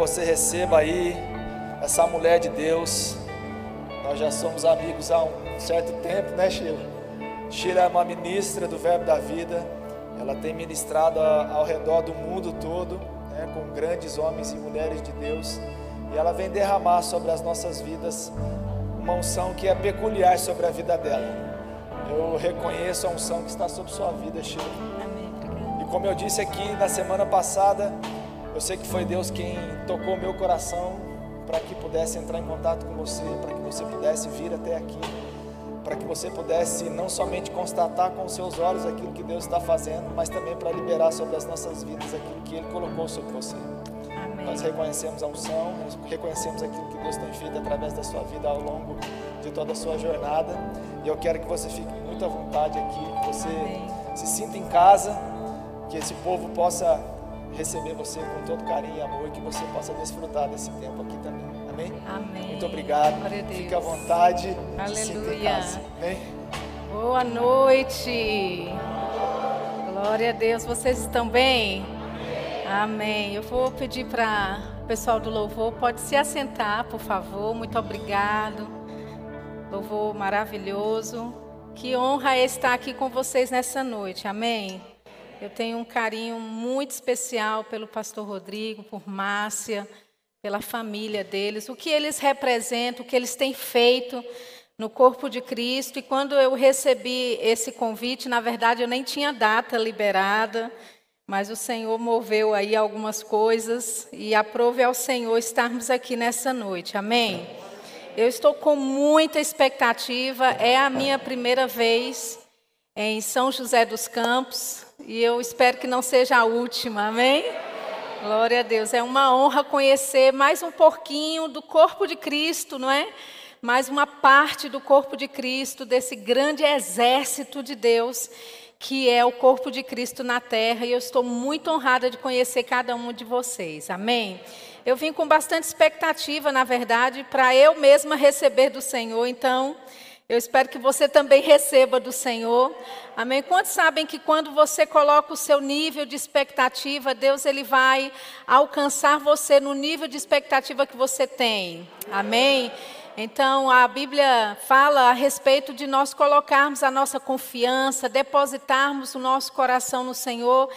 você receba aí essa mulher de Deus. Nós já somos amigos há um certo tempo, né, Sheila? Sheila é uma ministra do Verbo da Vida. Ela tem ministrado ao redor do mundo todo, né, com grandes homens e mulheres de Deus. E ela vem derramar sobre as nossas vidas uma unção que é peculiar sobre a vida dela. Eu reconheço a unção que está sobre sua vida, Sheila. E como eu disse aqui na semana passada, eu sei que foi Deus quem tocou meu coração para que pudesse entrar em contato com você, para que você pudesse vir até aqui, para que você pudesse não somente constatar com seus olhos aquilo que Deus está fazendo, mas também para liberar sobre as nossas vidas aquilo que Ele colocou sobre você. Amém. Nós reconhecemos a unção, reconhecemos aquilo que Deus tem feito através da sua vida ao longo de toda a sua jornada. E eu quero que você fique muito à vontade aqui, que você Amém. se sinta em casa, que esse povo possa receber você com todo carinho e amor, que você possa desfrutar desse tempo aqui também. Amém? Amém. Muito obrigado. Fique à vontade. Aleluia. Amém? Boa noite. Glória a Deus. Vocês estão bem? Amém. Eu vou pedir para o pessoal do louvor, pode se assentar, por favor. Muito obrigado. Louvor maravilhoso. Que honra estar aqui com vocês nessa noite. Amém. Eu tenho um carinho muito especial pelo pastor Rodrigo, por Márcia, pela família deles, o que eles representam, o que eles têm feito no corpo de Cristo. E quando eu recebi esse convite, na verdade eu nem tinha data liberada. Mas o Senhor moveu aí algumas coisas e aprove ao Senhor estarmos aqui nessa noite. Amém? Eu estou com muita expectativa. É a minha primeira vez em São José dos Campos e eu espero que não seja a última. Amém? Glória a Deus. É uma honra conhecer mais um pouquinho do corpo de Cristo, não é? Mais uma parte do corpo de Cristo, desse grande exército de Deus que é o corpo de Cristo na terra, e eu estou muito honrada de conhecer cada um de vocês. Amém? Eu vim com bastante expectativa, na verdade, para eu mesma receber do Senhor, então. Eu espero que você também receba do Senhor. Amém? Quantos sabem que quando você coloca o seu nível de expectativa, Deus ele vai alcançar você no nível de expectativa que você tem. Amém? Então, a Bíblia fala a respeito de nós colocarmos a nossa confiança, depositarmos o nosso coração no Senhor.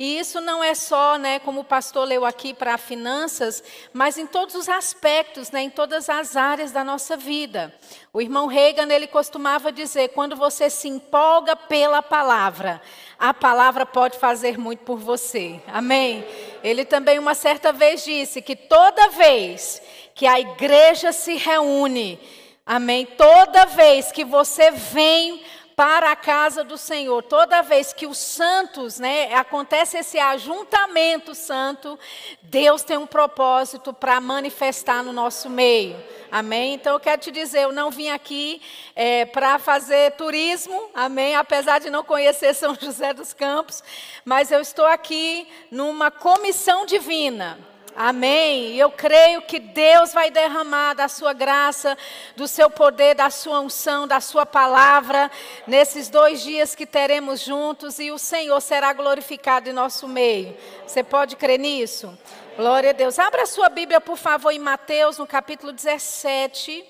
E isso não é só, né, como o pastor leu aqui para finanças, mas em todos os aspectos, né, em todas as áreas da nossa vida. O irmão Reagan, ele costumava dizer, quando você se empolga pela palavra, a palavra pode fazer muito por você. Amém? Ele também uma certa vez disse que toda vez que a igreja se reúne. Amém? Toda vez que você vem para a casa do Senhor, toda vez que os santos, né, acontece esse ajuntamento santo, Deus tem um propósito para manifestar no nosso meio. Amém? Então eu quero te dizer, eu não vim aqui é, para fazer turismo, amém? Apesar de não conhecer São José dos Campos, mas eu estou aqui numa comissão divina. Amém. Eu creio que Deus vai derramar da sua graça, do seu poder, da sua unção, da sua palavra, nesses dois dias que teremos juntos, e o Senhor será glorificado em nosso meio. Você pode crer nisso? Glória a Deus. Abra a sua Bíblia, por favor, em Mateus, no capítulo 17.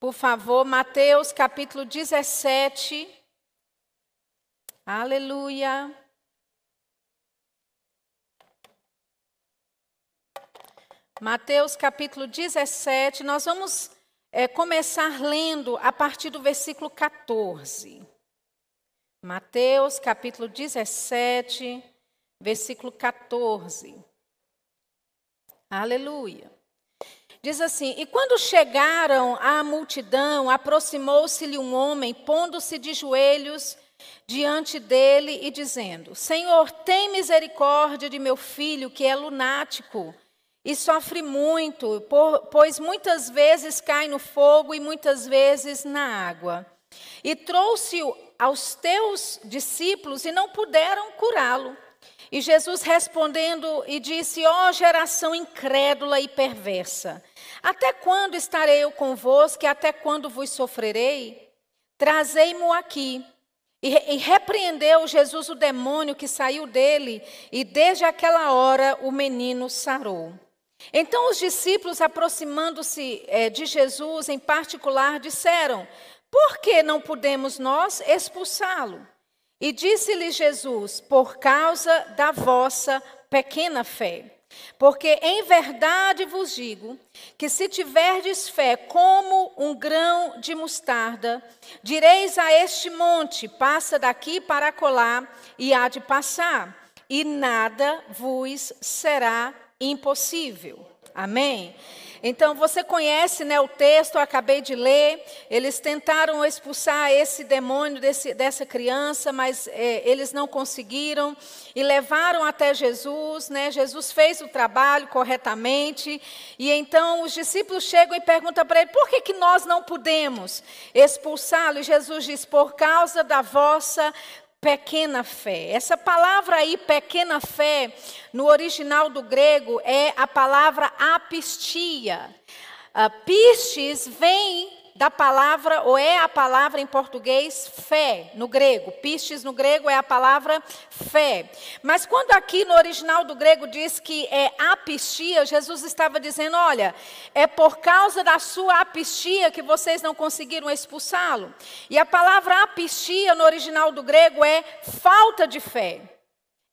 Por favor, Mateus, capítulo 17. Aleluia. Mateus capítulo 17, nós vamos é, começar lendo a partir do versículo 14. Mateus capítulo 17, versículo 14. Aleluia. Diz assim: E quando chegaram à multidão, aproximou-se-lhe um homem, pondo-se de joelhos diante dele e dizendo: Senhor, tem misericórdia de meu filho, que é lunático e sofre muito, pois muitas vezes cai no fogo e muitas vezes na água. E trouxe-o aos teus discípulos e não puderam curá-lo. E Jesus respondendo e disse: Ó oh, geração incrédula e perversa, até quando estarei eu convosco e até quando vos sofrerei? Trazei-mo aqui. E, e repreendeu Jesus o demônio que saiu dele, e desde aquela hora o menino sarou. Então os discípulos, aproximando-se é, de Jesus em particular, disseram: Por que não podemos nós expulsá-lo? E disse-lhe Jesus: Por causa da vossa pequena fé. Porque em verdade vos digo que se tiverdes fé como um grão de mostarda, direis a este monte: passa daqui para colar, e há de passar, e nada vos será impossível. Amém? Então você conhece né, o texto, eu acabei de ler. Eles tentaram expulsar esse demônio desse, dessa criança, mas é, eles não conseguiram e levaram até Jesus. Né? Jesus fez o trabalho corretamente. E então os discípulos chegam e perguntam para ele: por que, que nós não podemos expulsá-lo? E Jesus diz: por causa da vossa pequena fé. Essa palavra aí, pequena fé, no original do grego é a palavra apistia. Uh, pistes vem da palavra, ou é a palavra em português fé, no grego. Pistes no grego é a palavra fé. Mas quando aqui no original do grego diz que é apistia, Jesus estava dizendo: olha, é por causa da sua apistia que vocês não conseguiram expulsá-lo. E a palavra apistia no original do grego é falta de fé,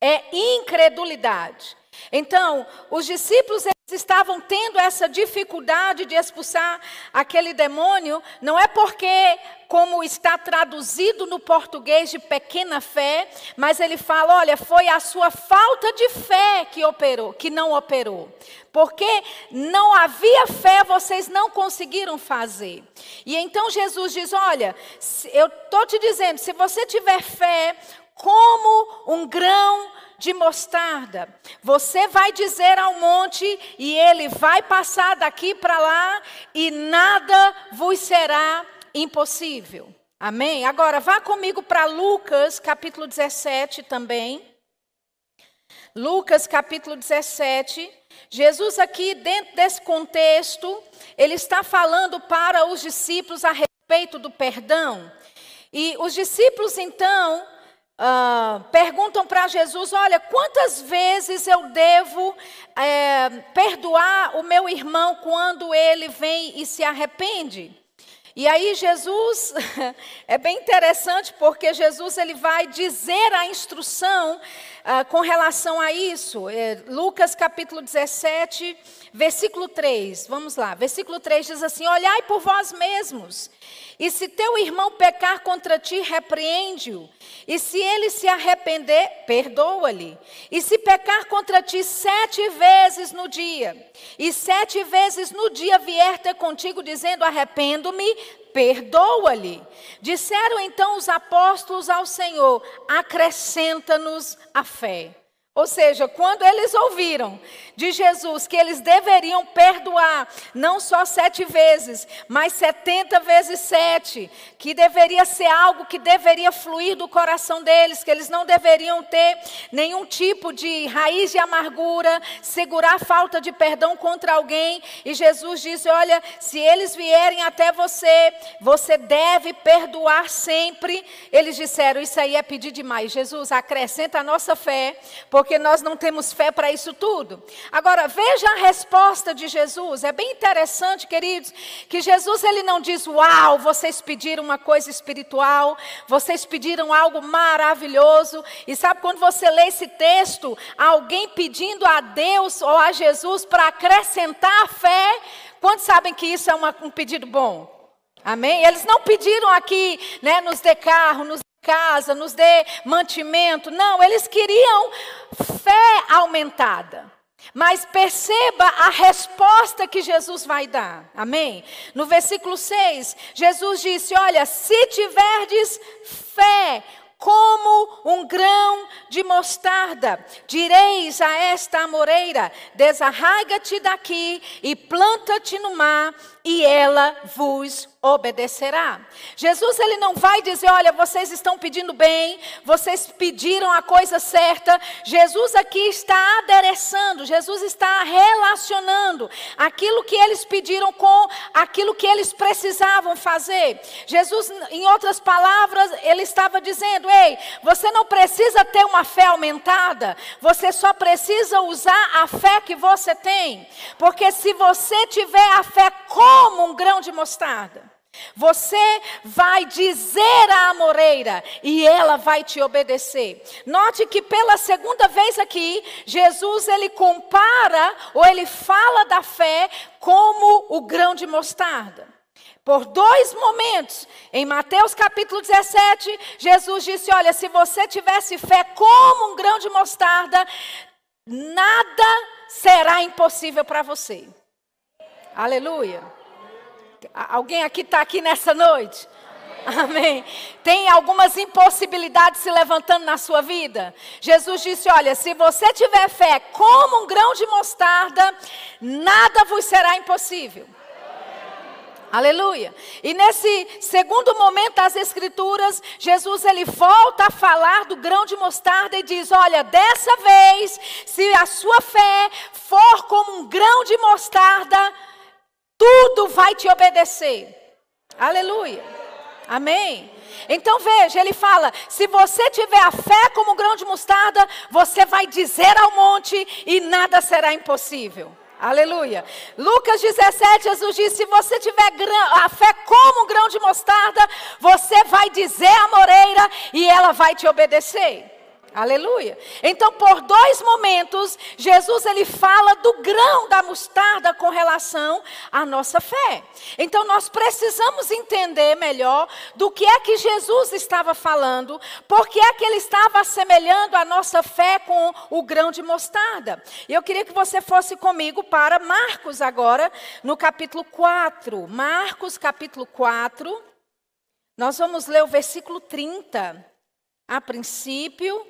é incredulidade. Então, os discípulos estavam tendo essa dificuldade de expulsar aquele demônio, não é porque, como está traduzido no português de pequena fé, mas ele fala: olha, foi a sua falta de fé que operou, que não operou. Porque não havia fé, vocês não conseguiram fazer. E então Jesus diz: olha, eu estou te dizendo, se você tiver fé como um grão de mostarda. Você vai dizer ao monte e ele vai passar daqui para lá e nada vos será impossível. Amém? Agora vá comigo para Lucas capítulo 17 também. Lucas capítulo 17. Jesus aqui dentro desse contexto, ele está falando para os discípulos a respeito do perdão. E os discípulos então Uh, perguntam para Jesus: Olha, quantas vezes eu devo é, perdoar o meu irmão quando ele vem e se arrepende? E aí Jesus é bem interessante porque Jesus ele vai dizer a instrução uh, com relação a isso. É, Lucas capítulo 17, versículo 3. Vamos lá. Versículo 3 diz assim: Olhai por vós mesmos e se teu irmão pecar contra ti, repreende-o. E se ele se arrepender, perdoa-lhe. E se pecar contra ti sete vezes no dia, e sete vezes no dia vier ter contigo dizendo: arrependo-me, perdoa-lhe. Disseram então os apóstolos ao Senhor: acrescenta-nos a fé. Ou seja, quando eles ouviram de Jesus que eles deveriam perdoar, não só sete vezes, mas setenta vezes sete, que deveria ser algo que deveria fluir do coração deles, que eles não deveriam ter nenhum tipo de raiz de amargura, segurar falta de perdão contra alguém, e Jesus disse: Olha, se eles vierem até você, você deve perdoar sempre. Eles disseram: Isso aí é pedir demais. Jesus, acrescenta a nossa fé, porque porque nós não temos fé para isso tudo. Agora, veja a resposta de Jesus. É bem interessante, queridos, que Jesus ele não diz: "Uau, vocês pediram uma coisa espiritual, vocês pediram algo maravilhoso". E sabe quando você lê esse texto, alguém pedindo a Deus ou a Jesus para acrescentar fé, quantos sabem que isso é uma, um pedido bom? Amém? Eles não pediram aqui, né, nos dê carro, nos casa, nos dê mantimento. Não, eles queriam fé aumentada. Mas perceba a resposta que Jesus vai dar. Amém? No versículo 6, Jesus disse: Olha, se tiverdes fé como um grão de mostarda. Direis a esta amoreira: desarraiga-te daqui e planta-te no mar, e ela vos obedecerá. Jesus ele não vai dizer, olha, vocês estão pedindo bem, vocês pediram a coisa certa. Jesus aqui está adereçando, Jesus está relacionando aquilo que eles pediram com aquilo que eles precisavam fazer. Jesus, em outras palavras, ele estava dizendo: "Ei, você não precisa ter uma fé aumentada, você só precisa usar a fé que você tem. Porque se você tiver a fé como um grão de mostarda, você vai dizer à amoreira e ela vai te obedecer. Note que pela segunda vez aqui, Jesus ele compara ou ele fala da fé como o grão de mostarda. Por dois momentos, em Mateus capítulo 17, Jesus disse: Olha, se você tivesse fé como um grão de mostarda, nada será impossível para você. Aleluia. Alguém aqui está aqui nessa noite? Amém. Tem algumas impossibilidades se levantando na sua vida. Jesus disse: Olha, se você tiver fé como um grão de mostarda, nada vos será impossível. Aleluia. E nesse segundo momento das escrituras, Jesus ele volta a falar do grão de mostarda e diz: "Olha, dessa vez, se a sua fé for como um grão de mostarda, tudo vai te obedecer. Aleluia. Amém. Então veja, ele fala: se você tiver a fé como um grão de mostarda, você vai dizer ao monte e nada será impossível. Aleluia. Lucas 17, Jesus disse: se você tiver a fé como um grão de mostarda, você vai dizer à moreira e ela vai te obedecer. Aleluia. Então, por dois momentos, Jesus ele fala do grão da mostarda com relação à nossa fé. Então, nós precisamos entender melhor do que é que Jesus estava falando, porque é que ele estava assemelhando a nossa fé com o grão de mostarda. E eu queria que você fosse comigo para Marcos agora, no capítulo 4. Marcos, capítulo 4. Nós vamos ler o versículo 30. A princípio,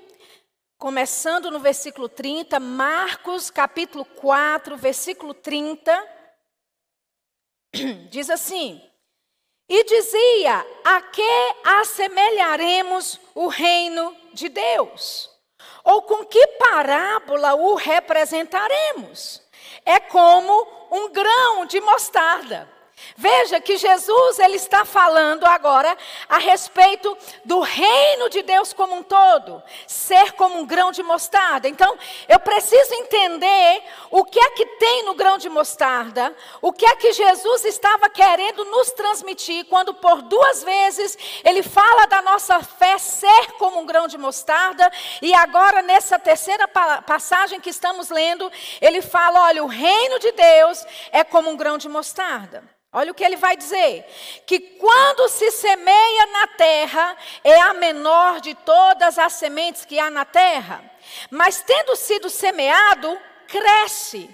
começando no versículo 30, Marcos capítulo 4, versículo 30, diz assim: E dizia: A que assemelharemos o reino de Deus? Ou com que parábola o representaremos? É como um grão de mostarda Veja que Jesus ele está falando agora a respeito do reino de Deus como um todo, ser como um grão de mostarda. Então, eu preciso entender o que é que tem no grão de mostarda, o que é que Jesus estava querendo nos transmitir quando por duas vezes ele fala da nossa fé ser como um grão de mostarda e agora nessa terceira passagem que estamos lendo, ele fala, olha, o reino de Deus é como um grão de mostarda. Olha o que ele vai dizer: que quando se semeia na terra, é a menor de todas as sementes que há na terra, mas tendo sido semeado, cresce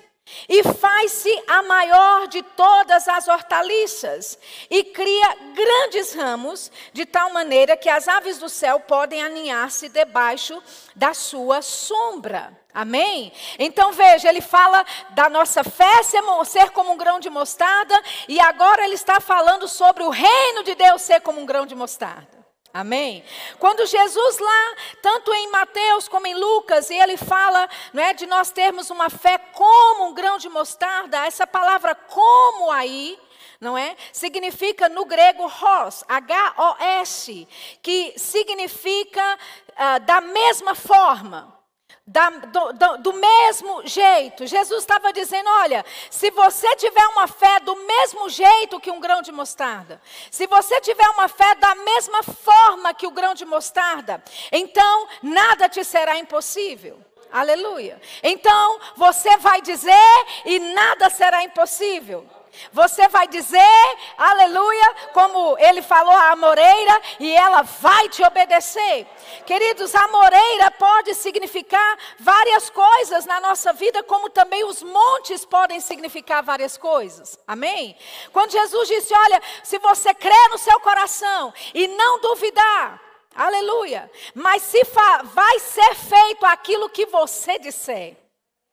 e faz-se a maior de todas as hortaliças, e cria grandes ramos, de tal maneira que as aves do céu podem aninhar-se debaixo da sua sombra. Amém? Então veja, ele fala da nossa fé ser como um grão de mostarda, e agora ele está falando sobre o reino de Deus ser como um grão de mostarda. Amém? Quando Jesus lá, tanto em Mateus como em Lucas, e ele fala não é, de nós termos uma fé como um grão de mostarda, essa palavra como aí, não é? Significa no grego hos, H-O-S, que significa uh, da mesma forma. Da, do, do, do, mesmo jeito. Jesus estava dizendo: olha, se você tiver uma fé do mesmo jeito que um grão de mostarda, se você tiver uma fé da mesma forma que o grão de mostarda, então nada te será impossível. Aleluia. Então você vai dizer e nada será impossível. Você vai dizer, aleluia, como ele falou a amoreira, e ela vai te obedecer. Queridos, a amoreira pode significar várias coisas na nossa vida, como também os montes podem significar várias coisas. Amém? Quando Jesus disse: Olha, se você crer no seu coração e não duvidar, Aleluia. Mas se vai ser feito aquilo que você disser.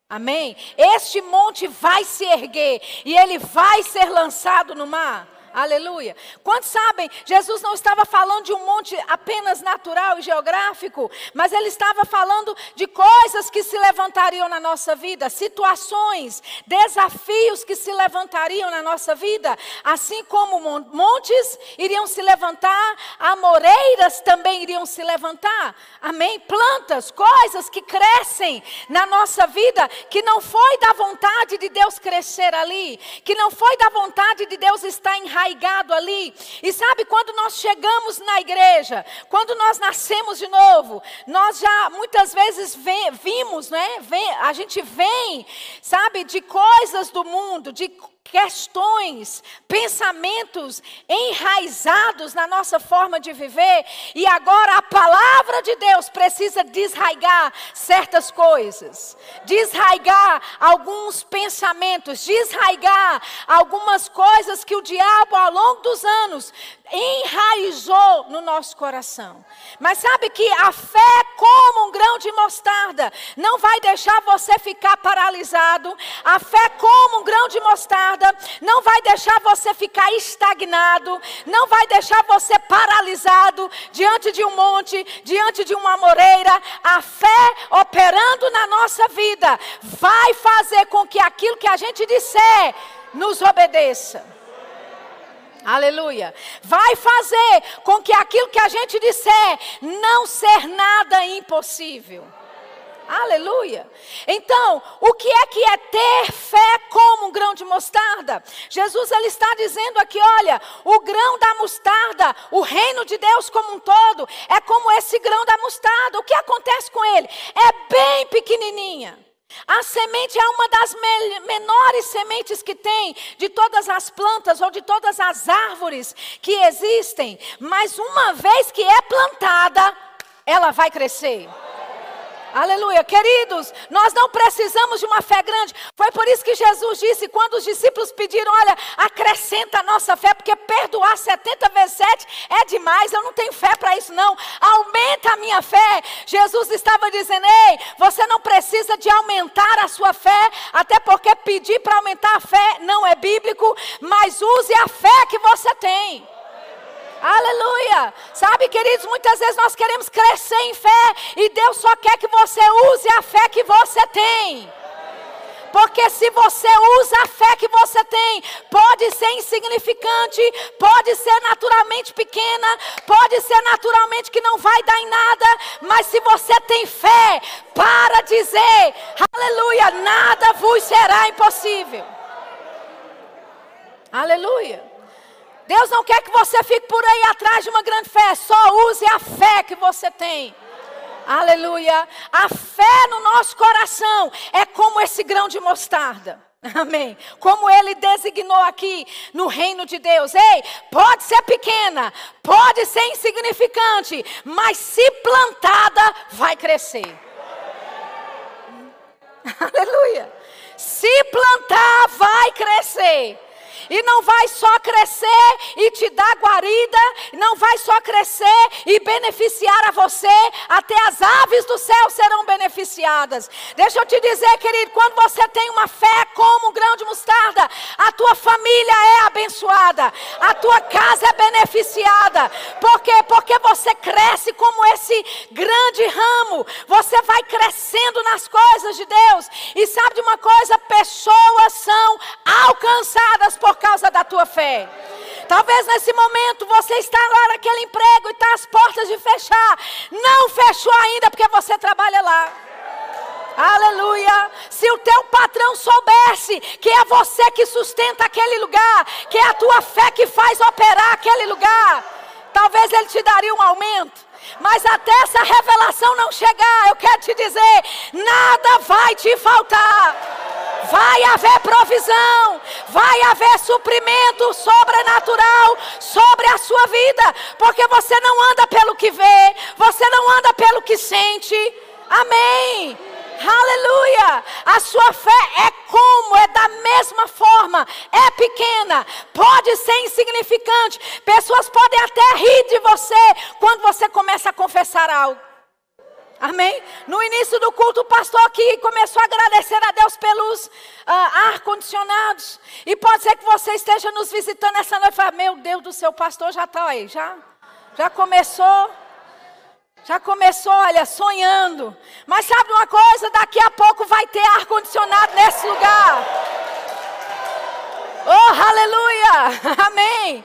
Amém? Este monte vai se erguer e ele vai ser lançado no mar. Aleluia. Quantos sabem, Jesus não estava falando de um monte apenas natural e geográfico, mas ele estava falando de coisas que se levantariam na nossa vida, situações, desafios que se levantariam na nossa vida, assim como montes iriam se levantar, amoreiras também iriam se levantar. Amém? Plantas, coisas que crescem na nossa vida, que não foi da vontade de Deus crescer ali, que não foi da vontade de Deus estar enraizado arraigado ali. E sabe, quando nós chegamos na igreja, quando nós nascemos de novo, nós já muitas vezes vimos, né? Vem, a gente vem, sabe, de coisas do mundo, de questões, pensamentos enraizados na nossa forma de viver, e agora a palavra de Deus precisa desraigar certas coisas, desraigar alguns pensamentos, desraigar algumas coisas que o diabo ao longo dos anos enraizou no nosso coração. Mas sabe que a fé, como um grão de mostarda, não vai deixar você ficar paralisado. A fé, como um grão de mostarda, não vai deixar você ficar estagnado. Não vai deixar você paralisado diante de um monte, diante de uma moreira. A fé operando na nossa vida vai fazer com que aquilo que a gente disser nos obedeça. Aleluia. Vai fazer com que aquilo que a gente disser não ser nada impossível. Aleluia. Então, o que é que é ter fé como um grão de mostarda? Jesus ele está dizendo aqui, olha, o grão da mostarda, o reino de Deus como um todo, é como esse grão da mostarda. O que acontece com ele? É bem pequenininha. A semente é uma das menores sementes que tem de todas as plantas ou de todas as árvores que existem, mas uma vez que é plantada, ela vai crescer. Aleluia. Queridos, nós não precisamos de uma fé grande. Foi por isso que Jesus disse, quando os discípulos pediram: Olha, acrescenta a nossa fé, porque perdoar 70 vezes 7 é demais. Eu não tenho fé para isso, não. Aumenta a minha fé. Jesus estava dizendo: Ei, você não precisa de aumentar a sua fé, até porque pedir para aumentar a fé não é bíblico, mas use a fé que você tem. Aleluia. Sabe, queridos, muitas vezes nós queremos crescer em fé e Deus só quer que você use a fé que você tem. Porque se você usa a fé que você tem, pode ser insignificante, pode ser naturalmente pequena, pode ser naturalmente que não vai dar em nada, mas se você tem fé, para dizer, aleluia, nada vos será impossível. Aleluia. Deus não quer que você fique por aí atrás de uma grande fé. Só use a fé que você tem. Aleluia. A fé no nosso coração é como esse grão de mostarda. Amém. Como ele designou aqui no reino de Deus. Ei, pode ser pequena, pode ser insignificante, mas se plantada, vai crescer. Aleluia. Se plantar, vai crescer. E não vai só crescer e te dar guarida, não vai só crescer e beneficiar a você, até as aves do céu serão beneficiadas. Deixa eu te dizer, querido, quando você tem uma fé como um grão de mostarda, a tua família é abençoada, a tua casa é beneficiada. Por quê? Porque você cresce como esse grande ramo, você vai crescendo nas coisas de Deus. E sabe de uma coisa? Pessoas são alcançadas por causa da tua fé. Talvez nesse momento você está lá naquele emprego e está às portas de fechar. Não fechou ainda porque você trabalha lá. Aleluia. Se o teu patrão soubesse que é você que sustenta aquele lugar, que é a tua fé que faz operar aquele lugar, talvez ele te daria um aumento. Mas até essa revelação não chegar, eu quero te dizer: nada vai te faltar. Vai haver provisão, vai haver suprimento sobrenatural sobre a sua vida, porque você não anda pelo que vê, você não anda pelo que sente. Amém. Aleluia! A sua fé é como? É da mesma forma é pequena, pode ser insignificante. Pessoas podem até rir de você quando você começa a confessar algo. Amém? No início do culto, o pastor aqui começou a agradecer a Deus pelos uh, ar-condicionados. E pode ser que você esteja nos visitando essa noite e fale, meu Deus do céu, pastor já está aí, já, já começou. Já começou, olha, sonhando. Mas sabe uma coisa? Daqui a pouco vai ter ar-condicionado nesse lugar. Oh, aleluia! Amém.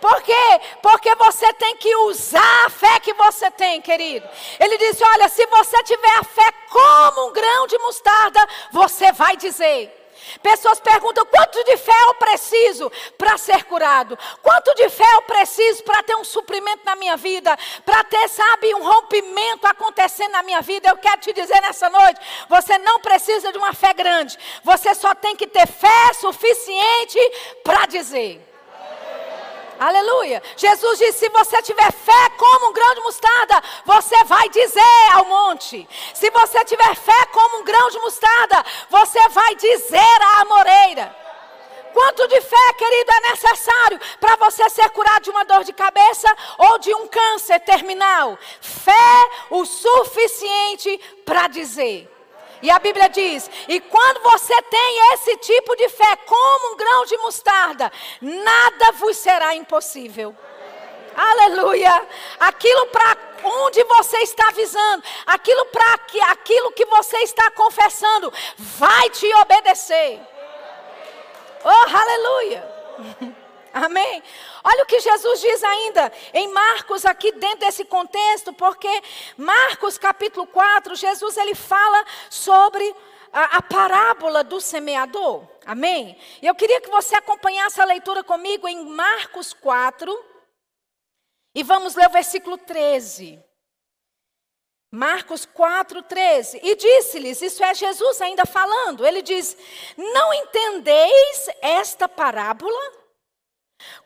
Por quê? Porque você tem que usar a fé que você tem, querido. Ele disse: Olha, se você tiver a fé como um grão de mostarda, você vai dizer. Pessoas perguntam: quanto de fé eu preciso para ser curado? Quanto de fé eu preciso para ter um suprimento na minha vida? Para ter, sabe, um rompimento acontecendo na minha vida? Eu quero te dizer nessa noite: você não precisa de uma fé grande, você só tem que ter fé suficiente para dizer. Aleluia. Jesus disse: se você tiver fé como um grão de mostarda, você vai dizer ao monte. Se você tiver fé como um grão de mostarda, você vai dizer à amoreira. Quanto de fé, querido, é necessário para você ser curado de uma dor de cabeça ou de um câncer terminal? Fé o suficiente para dizer. E a Bíblia diz: e quando você tem esse tipo de fé, como um grão de mostarda, nada vos será impossível. Aleluia! Aquilo para onde você está visando, aquilo para que aquilo que você está confessando, vai te obedecer. Oh, aleluia! Amém? Olha o que Jesus diz ainda em Marcos, aqui dentro desse contexto, porque Marcos capítulo 4, Jesus ele fala sobre a, a parábola do semeador. Amém? E eu queria que você acompanhasse a leitura comigo em Marcos 4, e vamos ler o versículo 13. Marcos 4, 13. E disse-lhes: Isso é Jesus ainda falando. Ele diz: Não entendeis esta parábola?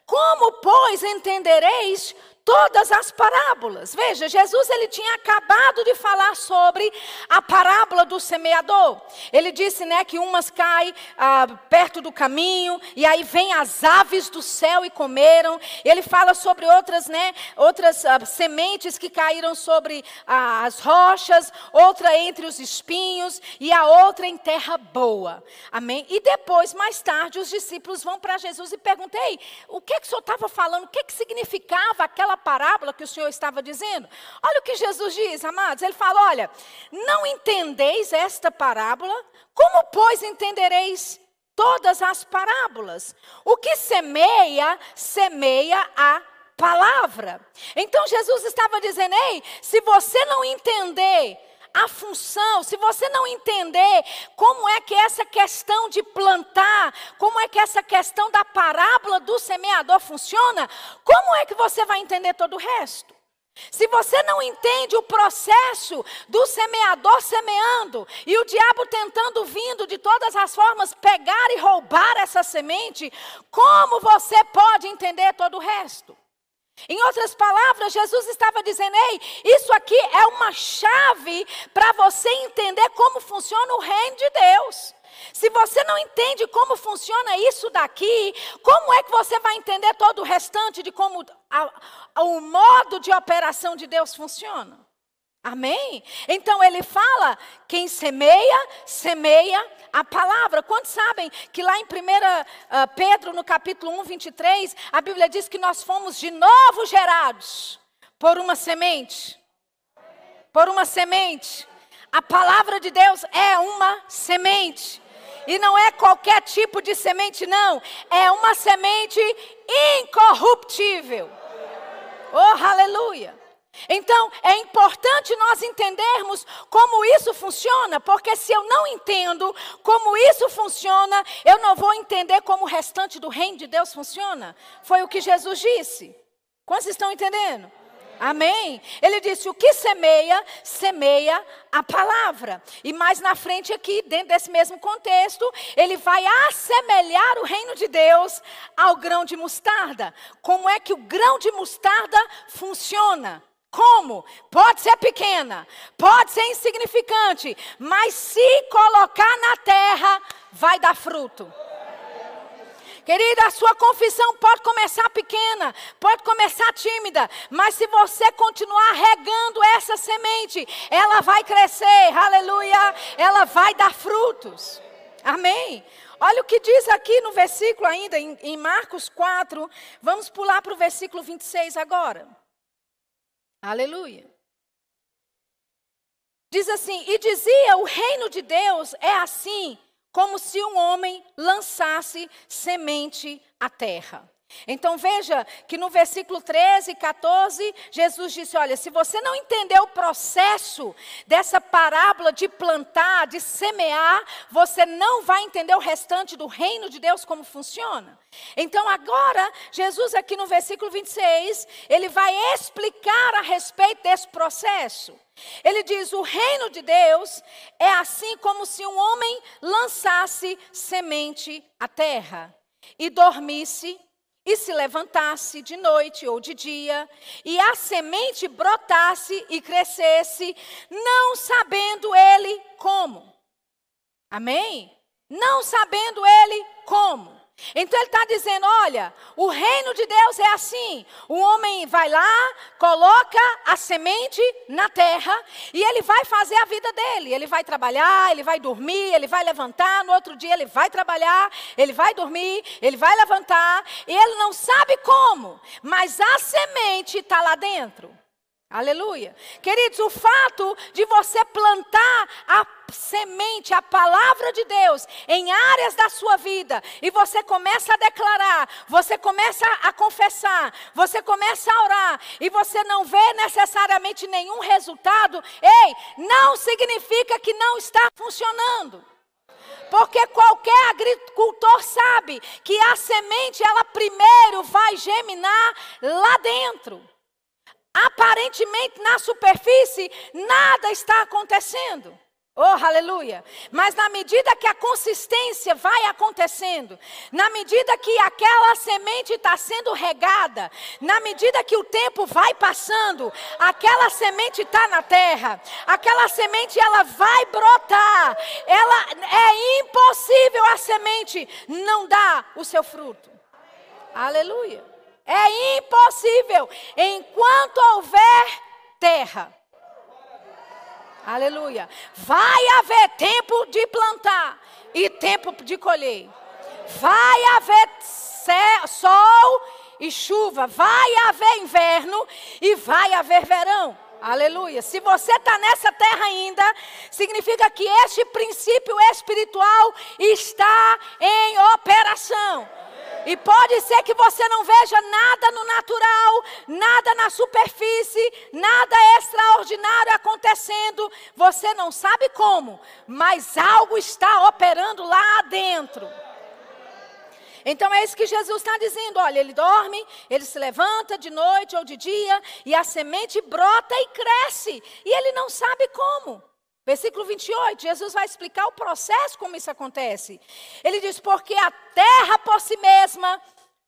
Como, pois, entendereis todas as parábolas. Veja, Jesus ele tinha acabado de falar sobre a parábola do semeador. Ele disse, né, que umas caem ah, perto do caminho e aí vem as aves do céu e comeram. Ele fala sobre outras, né, outras ah, sementes que caíram sobre ah, as rochas, outra entre os espinhos e a outra em terra boa. Amém? E depois, mais tarde, os discípulos vão para Jesus e perguntam: Ei, o que, que o senhor estava falando? O que, que significava aquela aquela parábola que o Senhor estava dizendo? Olha o que Jesus diz, amados. Ele fala: Olha, não entendeis esta parábola? Como, pois, entendereis todas as parábolas? O que semeia, semeia a palavra. Então Jesus estava dizendo: Ei, se você não entender a função, se você não entender como é que essa questão de plantar, como é que essa questão da parábola do semeador funciona, como é que você vai entender todo o resto? Se você não entende o processo do semeador semeando e o diabo tentando vindo de todas as formas pegar e roubar essa semente, como você pode entender todo o resto? Em outras palavras, Jesus estava dizendo: Ei, isso aqui é uma chave para você entender como funciona o reino de Deus. Se você não entende como funciona isso daqui, como é que você vai entender todo o restante de como a, o modo de operação de Deus funciona? Amém? Então ele fala: quem semeia, semeia a palavra. Quantos sabem que lá em 1 ah, Pedro, no capítulo 1, 23, a Bíblia diz que nós fomos de novo gerados por uma semente? Por uma semente. A palavra de Deus é uma semente. E não é qualquer tipo de semente, não. É uma semente incorruptível. Oh, aleluia. Então, é importante nós entendermos como isso funciona, porque se eu não entendo como isso funciona, eu não vou entender como o restante do reino de Deus funciona. Foi o que Jesus disse. Quantos estão entendendo? Amém? Ele disse: o que semeia, semeia a palavra. E mais na frente, aqui, dentro desse mesmo contexto, ele vai assemelhar o reino de Deus ao grão de mostarda. Como é que o grão de mostarda funciona? Como? Pode ser pequena, pode ser insignificante, mas se colocar na terra, vai dar fruto. Querida, a sua confissão pode começar pequena, pode começar tímida, mas se você continuar regando essa semente, ela vai crescer, aleluia, ela vai dar frutos. Amém. Olha o que diz aqui no versículo ainda, em, em Marcos 4. Vamos pular para o versículo 26 agora. Aleluia. Diz assim: E dizia: O reino de Deus é assim, como se um homem lançasse semente à terra. Então veja que no versículo 13 e 14, Jesus disse: Olha, se você não entender o processo dessa parábola de plantar, de semear, você não vai entender o restante do reino de Deus como funciona. Então agora, Jesus aqui no versículo 26, ele vai explicar a respeito desse processo. Ele diz: O reino de Deus é assim como se um homem lançasse semente à terra e dormisse e se levantasse de noite ou de dia, e a semente brotasse e crescesse, não sabendo ele como. Amém? Não sabendo ele como. Então ele está dizendo: olha, o reino de Deus é assim: o homem vai lá, coloca a semente na terra e ele vai fazer a vida dele. Ele vai trabalhar, ele vai dormir, ele vai levantar. No outro dia ele vai trabalhar, ele vai dormir, ele vai levantar e ele não sabe como, mas a semente está lá dentro. Aleluia. Queridos, o fato de você plantar a semente, a palavra de Deus em áreas da sua vida e você começa a declarar, você começa a confessar, você começa a orar e você não vê necessariamente nenhum resultado, ei, não significa que não está funcionando. Porque qualquer agricultor sabe que a semente ela primeiro vai geminar lá dentro aparentemente na superfície nada está acontecendo. Oh, aleluia! Mas na medida que a consistência vai acontecendo, na medida que aquela semente está sendo regada, na medida que o tempo vai passando, aquela semente está na terra, aquela semente ela vai brotar. Ela é impossível a semente não dar o seu fruto. Aleluia! É impossível enquanto houver terra. Aleluia. Vai haver tempo de plantar e tempo de colher. Vai haver sol e chuva. Vai haver inverno e vai haver verão. Aleluia. Se você está nessa terra ainda, significa que este princípio espiritual está em operação. E pode ser que você não veja nada no natural, nada na superfície, nada extraordinário acontecendo. Você não sabe como, mas algo está operando lá dentro. Então é isso que Jesus está dizendo. Olha, ele dorme, ele se levanta de noite ou de dia, e a semente brota e cresce. E ele não sabe como. Versículo 28, Jesus vai explicar o processo como isso acontece. Ele diz: Porque a terra por si mesma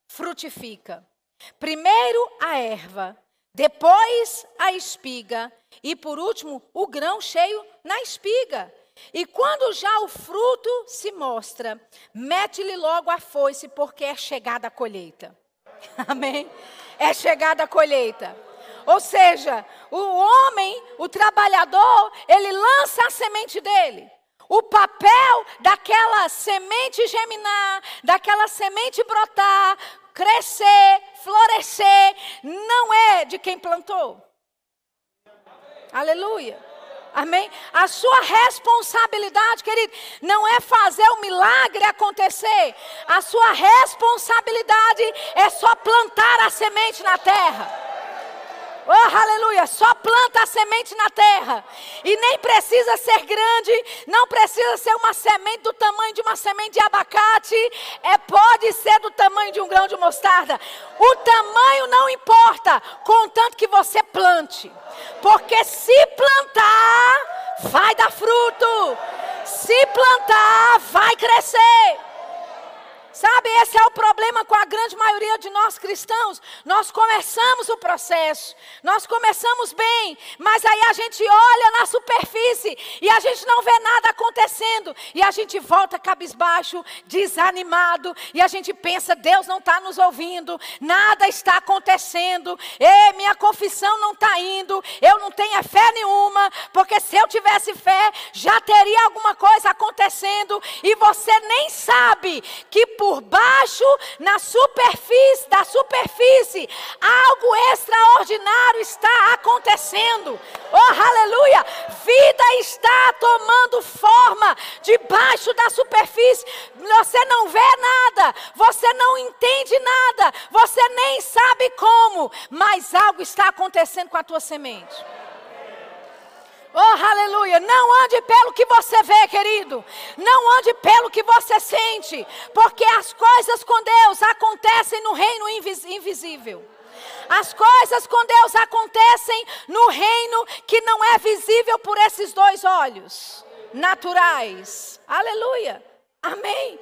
frutifica. Primeiro a erva, depois a espiga e por último o grão cheio na espiga. E quando já o fruto se mostra, mete-lhe logo a foice, porque é chegada a colheita. Amém? É chegada a colheita. Ou seja, o homem, o trabalhador, ele lança a semente dele. O papel daquela semente germinar, daquela semente brotar, crescer, florescer, não é de quem plantou. Aleluia. Amém? A sua responsabilidade, querido, não é fazer o milagre acontecer. A sua responsabilidade é só plantar a semente na terra. Oh, aleluia! Só planta a semente na terra. E nem precisa ser grande, não precisa ser uma semente do tamanho de uma semente de abacate. É pode ser do tamanho de um grão de mostarda. O tamanho não importa, contanto que você plante. Porque se plantar, vai dar fruto. Se plantar, vai crescer. Sabe, esse é o problema com a grande maioria de nós cristãos. Nós começamos o processo, nós começamos bem, mas aí a gente olha na superfície e a gente não vê nada acontecendo. E a gente volta cabisbaixo, desanimado, e a gente pensa: Deus não está nos ouvindo, nada está acontecendo, minha confissão não está indo, eu não tenho fé nenhuma, porque se eu tivesse fé, já teria alguma coisa acontecendo, e você nem sabe que por por baixo, na superfície, da superfície, algo extraordinário está acontecendo. Oh, aleluia! Vida está tomando forma debaixo da superfície. Você não vê nada, você não entende nada, você nem sabe como, mas algo está acontecendo com a tua semente. Oh, aleluia. Não ande pelo que você vê, querido. Não ande pelo que você sente. Porque as coisas com Deus acontecem no reino invisível. As coisas com Deus acontecem no reino que não é visível por esses dois olhos naturais. Aleluia. Amém.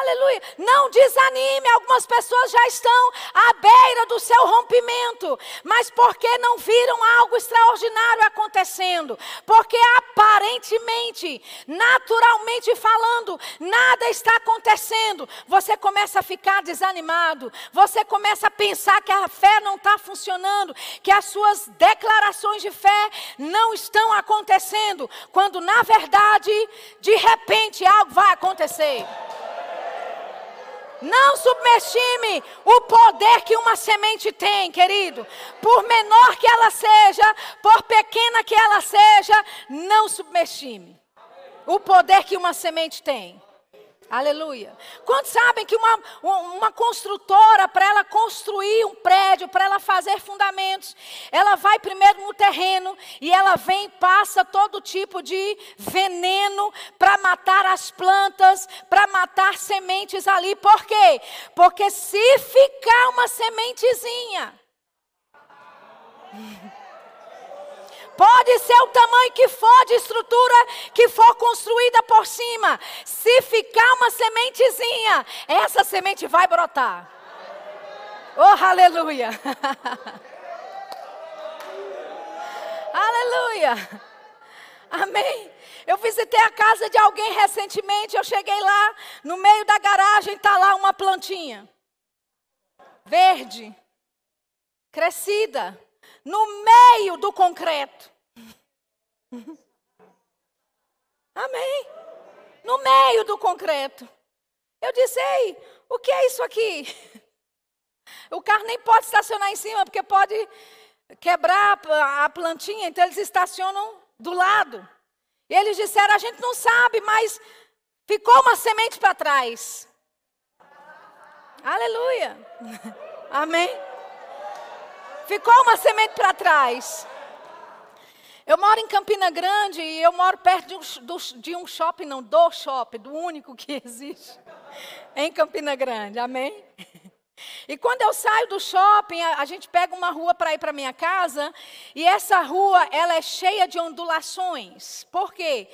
Aleluia. Não desanime. Algumas pessoas já estão à beira do seu rompimento. Mas porque não viram algo extraordinário acontecendo? Porque aparentemente, naturalmente falando, nada está acontecendo. Você começa a ficar desanimado. Você começa a pensar que a fé não está funcionando. Que as suas declarações de fé não estão acontecendo. Quando na verdade, de repente, algo vai acontecer. Não subestime o poder que uma semente tem, querido. Por menor que ela seja, por pequena que ela seja, não subestime o poder que uma semente tem. Aleluia. Quantos sabem que uma, uma construtora, para ela construir um prédio, para ela fazer fundamentos, ela vai primeiro no terreno e ela vem e passa todo tipo de veneno para matar as plantas, para matar sementes ali. Por quê? Porque se ficar uma sementezinha. Pode ser o tamanho que for de estrutura que for construída por cima. Se ficar uma sementezinha, essa semente vai brotar. Oh, aleluia. aleluia. Amém. Eu visitei a casa de alguém recentemente. Eu cheguei lá, no meio da garagem, está lá uma plantinha. Verde. Crescida no meio do concreto. Amém. No meio do concreto. Eu disse, ei, o que é isso aqui? O carro nem pode estacionar em cima, porque pode quebrar a plantinha, então eles estacionam do lado. E eles disseram, a gente não sabe, mas ficou uma semente para trás. Aleluia. Amém. Ficou uma semente para trás. Eu moro em Campina Grande e eu moro perto de um, do, de um shopping, não, do shopping, do único que existe em Campina Grande, amém? E quando eu saio do shopping, a, a gente pega uma rua para ir para minha casa, e essa rua, ela é cheia de ondulações. Por quê?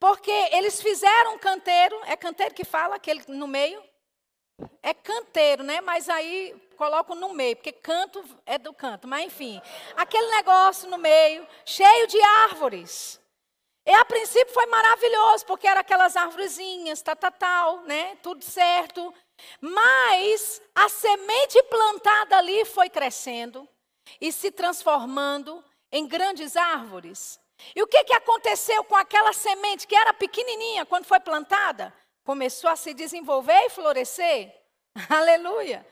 Porque eles fizeram um canteiro, é canteiro que fala, aquele no meio? É canteiro, né? Mas aí coloco no meio, porque canto é do canto, mas enfim. Aquele negócio no meio, cheio de árvores. E a princípio foi maravilhoso, porque eram aquelas árvorezinhas, tal, tal, tal, né? Tudo certo. Mas a semente plantada ali foi crescendo e se transformando em grandes árvores. E o que, que aconteceu com aquela semente que era pequenininha quando foi plantada? Começou a se desenvolver e florescer. Aleluia.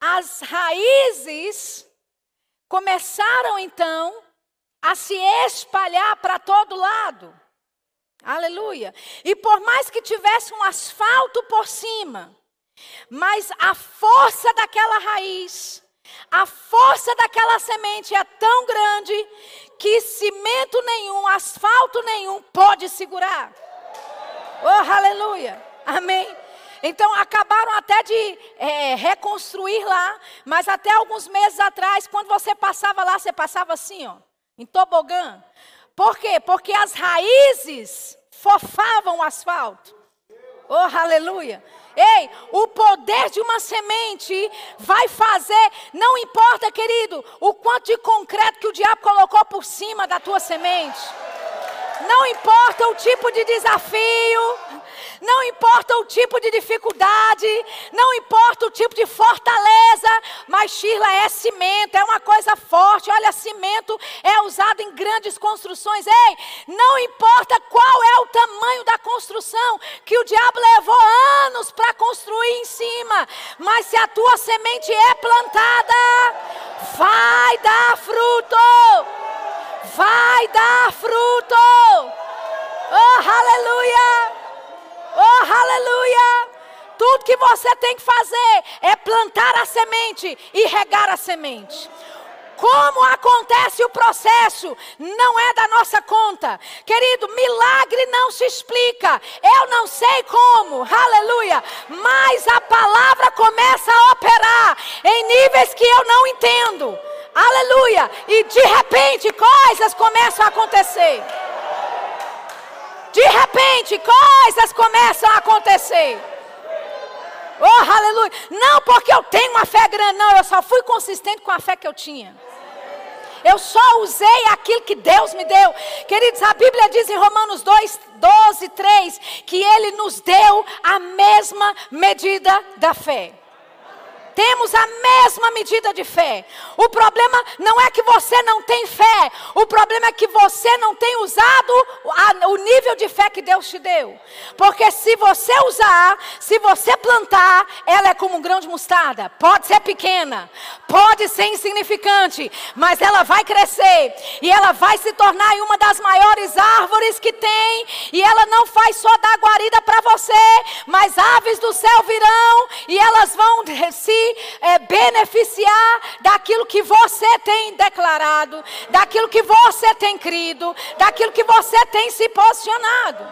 As raízes começaram então a se espalhar para todo lado. Aleluia. E por mais que tivesse um asfalto por cima, mas a força daquela raiz, a força daquela semente é tão grande que cimento nenhum, asfalto nenhum pode segurar. Oh, aleluia. Amém. Então acabaram até de é, reconstruir lá, mas até alguns meses atrás, quando você passava lá, você passava assim, ó, em tobogã. Por quê? Porque as raízes fofavam o asfalto. Oh, aleluia. Ei, o poder de uma semente vai fazer, não importa, querido, o quanto de concreto que o diabo colocou por cima da tua semente. Não importa o tipo de desafio, não importa o tipo de dificuldade, não importa o tipo de fortaleza, mas Shirla é cimento, é uma coisa forte. Olha, cimento é usado em grandes construções. Ei, não importa qual é o tamanho da construção que o diabo levou anos para construir em cima, mas se a tua semente é plantada, vai dar fruto. Vai dar fruto. Oh, aleluia! Oh, aleluia! Tudo que você tem que fazer é plantar a semente e regar a semente. Como acontece o processo não é da nossa conta. Querido, milagre não se explica. Eu não sei como, aleluia. Mas a palavra começa a operar em níveis que eu não entendo. Aleluia. E de repente coisas começam a acontecer. De repente, coisas começam a acontecer. Oh, aleluia. Não porque eu tenho uma fé grande, não. Eu só fui consistente com a fé que eu tinha. Eu só usei aquilo que Deus me deu. Queridos, a Bíblia diz em Romanos 2, 12, 3, que Ele nos deu a mesma medida da fé temos a mesma medida de fé. O problema não é que você não tem fé, o problema é que você não tem usado a, o nível de fé que Deus te deu. Porque se você usar, se você plantar, ela é como um grão de mostarda. Pode ser pequena, pode ser insignificante, mas ela vai crescer e ela vai se tornar uma das maiores árvores que tem. E ela não faz só dar guarida para você, mas aves do céu virão e elas vão se é, beneficiar daquilo que você tem declarado, daquilo que você tem crido, daquilo que você tem se posicionado.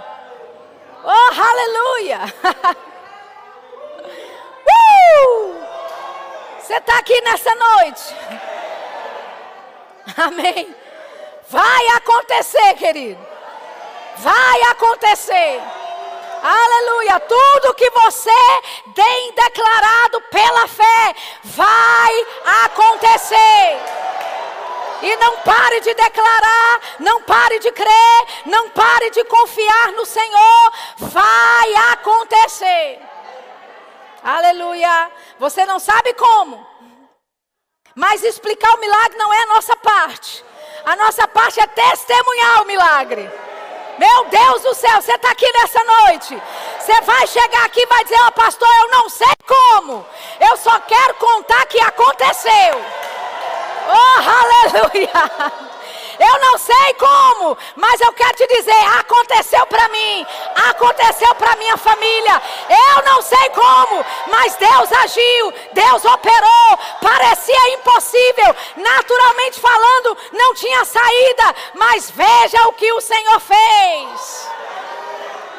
Oh, aleluia! uh! Você está aqui nessa noite. Amém. Vai acontecer, querido. Vai acontecer. Aleluia. Tudo que você tem declarado pela fé vai acontecer. E não pare de declarar, não pare de crer, não pare de confiar no Senhor. Vai acontecer. Aleluia. Você não sabe como. Mas explicar o milagre não é a nossa parte. A nossa parte é testemunhar o milagre. Meu Deus do céu, você está aqui nessa noite. Você vai chegar aqui e vai dizer: Ó, oh, pastor, eu não sei como. Eu só quero contar que aconteceu. Oh, aleluia. Eu não sei como, mas eu quero te dizer, aconteceu para mim, aconteceu para minha família. Eu não sei como, mas Deus agiu, Deus operou. Parecia impossível, naturalmente falando, não tinha saída, mas veja o que o Senhor fez.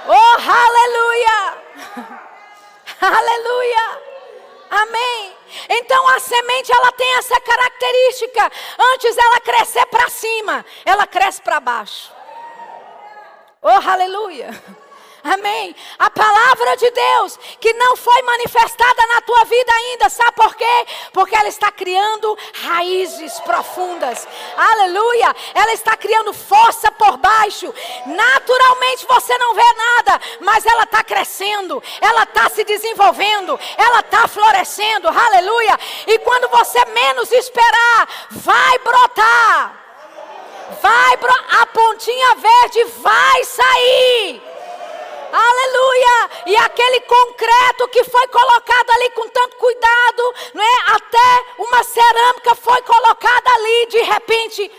Oh, aleluia! Aleluia! Amém. Então a semente ela tem essa característica. Antes ela crescer para cima, ela cresce para baixo. Oh, aleluia. Amém. A palavra de Deus que não foi manifestada na tua vida ainda, sabe por quê? Porque ela está criando raízes profundas. Aleluia. Ela está criando força por baixo. Naturalmente você não vê nada, mas ela está crescendo, ela está se desenvolvendo, ela está florescendo. Aleluia. E quando você menos esperar, vai brotar. Vai, a pontinha verde vai sair. Aleluia! E aquele concreto que foi colocado ali com tanto cuidado, não é? Até uma cerâmica foi colocada ali, de repente,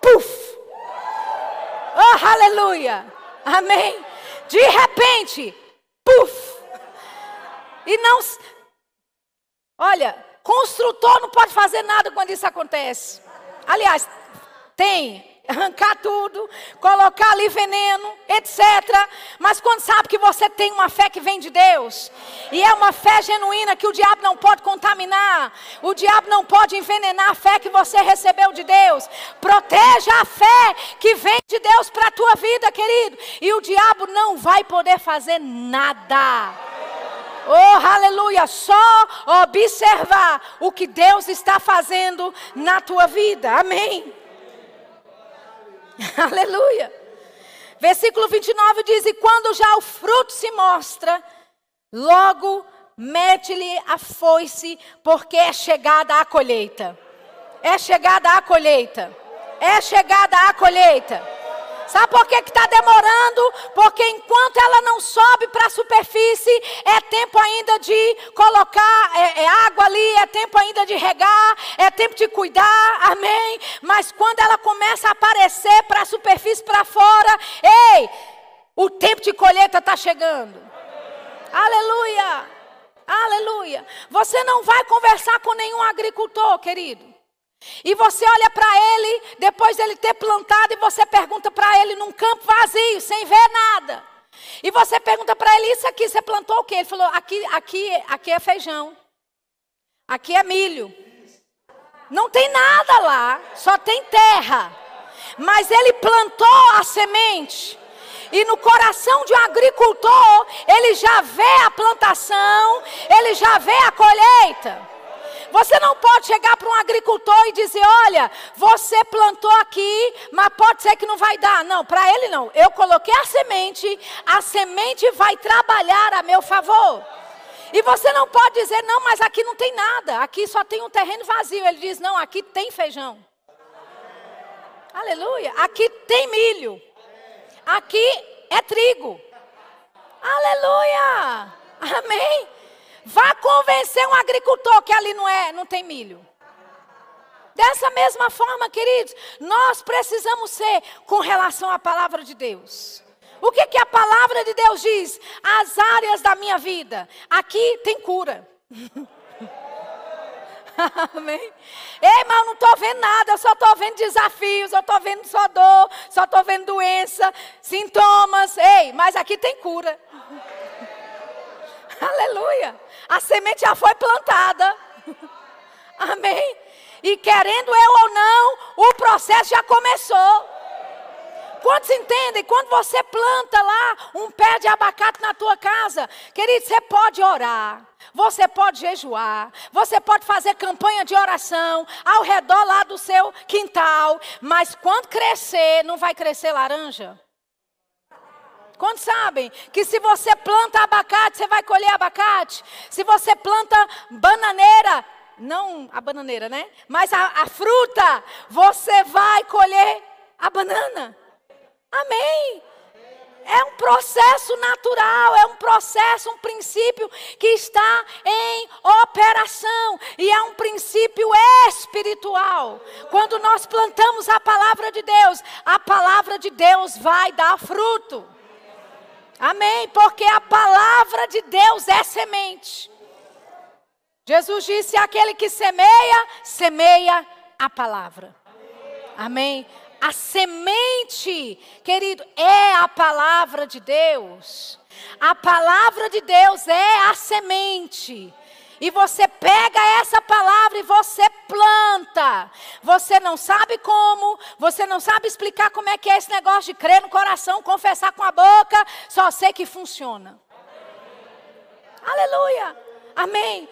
puf! Oh, aleluia! Amém! De repente, puf! E não. Olha, construtor não pode fazer nada quando isso acontece. Aliás, tem arrancar tudo, colocar ali veneno, etc. Mas quando sabe que você tem uma fé que vem de Deus, e é uma fé genuína que o diabo não pode contaminar, o diabo não pode envenenar a fé que você recebeu de Deus. Proteja a fé que vem de Deus para a tua vida, querido, e o diabo não vai poder fazer nada. Oh, aleluia! Só observar o que Deus está fazendo na tua vida. Amém. Aleluia. Versículo 29 diz: E quando já o fruto se mostra, logo mete-lhe a foice, porque é chegada a colheita. É chegada a colheita. É chegada a colheita. Sabe por que está demorando? Porque enquanto ela não sobe para a superfície, é tempo ainda de colocar é, é água ali, é tempo ainda de regar, é tempo de cuidar, amém? Mas quando ela começa a aparecer para a superfície, para fora, ei, o tempo de colheita está chegando. Aleluia! Aleluia! Você não vai conversar com nenhum agricultor, querido. E você olha para ele, depois dele ter plantado, e você pergunta para ele num campo vazio, sem ver nada. E você pergunta para ele, isso aqui, você plantou o quê? Ele falou, aqui, aqui, aqui é feijão. Aqui é milho. Não tem nada lá, só tem terra. Mas ele plantou a semente. E no coração de um agricultor, ele já vê a plantação, ele já vê a colheita. Você não pode chegar para um agricultor e dizer: olha, você plantou aqui, mas pode ser que não vai dar. Não, para ele não. Eu coloquei a semente, a semente vai trabalhar a meu favor. E você não pode dizer, não, mas aqui não tem nada, aqui só tem um terreno vazio. Ele diz, não, aqui tem feijão. Aleluia. Aqui tem milho. Aqui é trigo. Aleluia. Amém. Vá convencer um agricultor que ali não é, não tem milho. Dessa mesma forma, queridos, nós precisamos ser com relação à palavra de Deus. O que, que a palavra de Deus diz? As áreas da minha vida. Aqui tem cura. Amém? Ei, mas eu não estou vendo nada, eu só estou vendo desafios, eu estou vendo só dor, só estou vendo doença, sintomas. Ei, mas aqui tem cura. Aleluia. A semente já foi plantada. Amém? E querendo eu ou não, o processo já começou. Quantos entendem? Quando você planta lá um pé de abacate na tua casa, querido, você pode orar, você pode jejuar, você pode fazer campanha de oração ao redor lá do seu quintal, mas quando crescer, não vai crescer laranja? Quantos sabem que se você planta abacate, você vai colher abacate? Se você planta bananeira, não a bananeira, né? Mas a, a fruta, você vai colher a banana. Amém. É um processo natural, é um processo, um princípio que está em operação e é um princípio espiritual. Quando nós plantamos a palavra de Deus, a palavra de Deus vai dar fruto. Amém. Porque a palavra de Deus é semente. Jesus disse: aquele que semeia, semeia a palavra. Amém. A semente, querido, é a palavra de Deus. A palavra de Deus é a semente. E você pega essa palavra e você planta. Você não sabe como, você não sabe explicar como é que é esse negócio de crer no coração, confessar com a boca, só sei que funciona. Aleluia. Amém.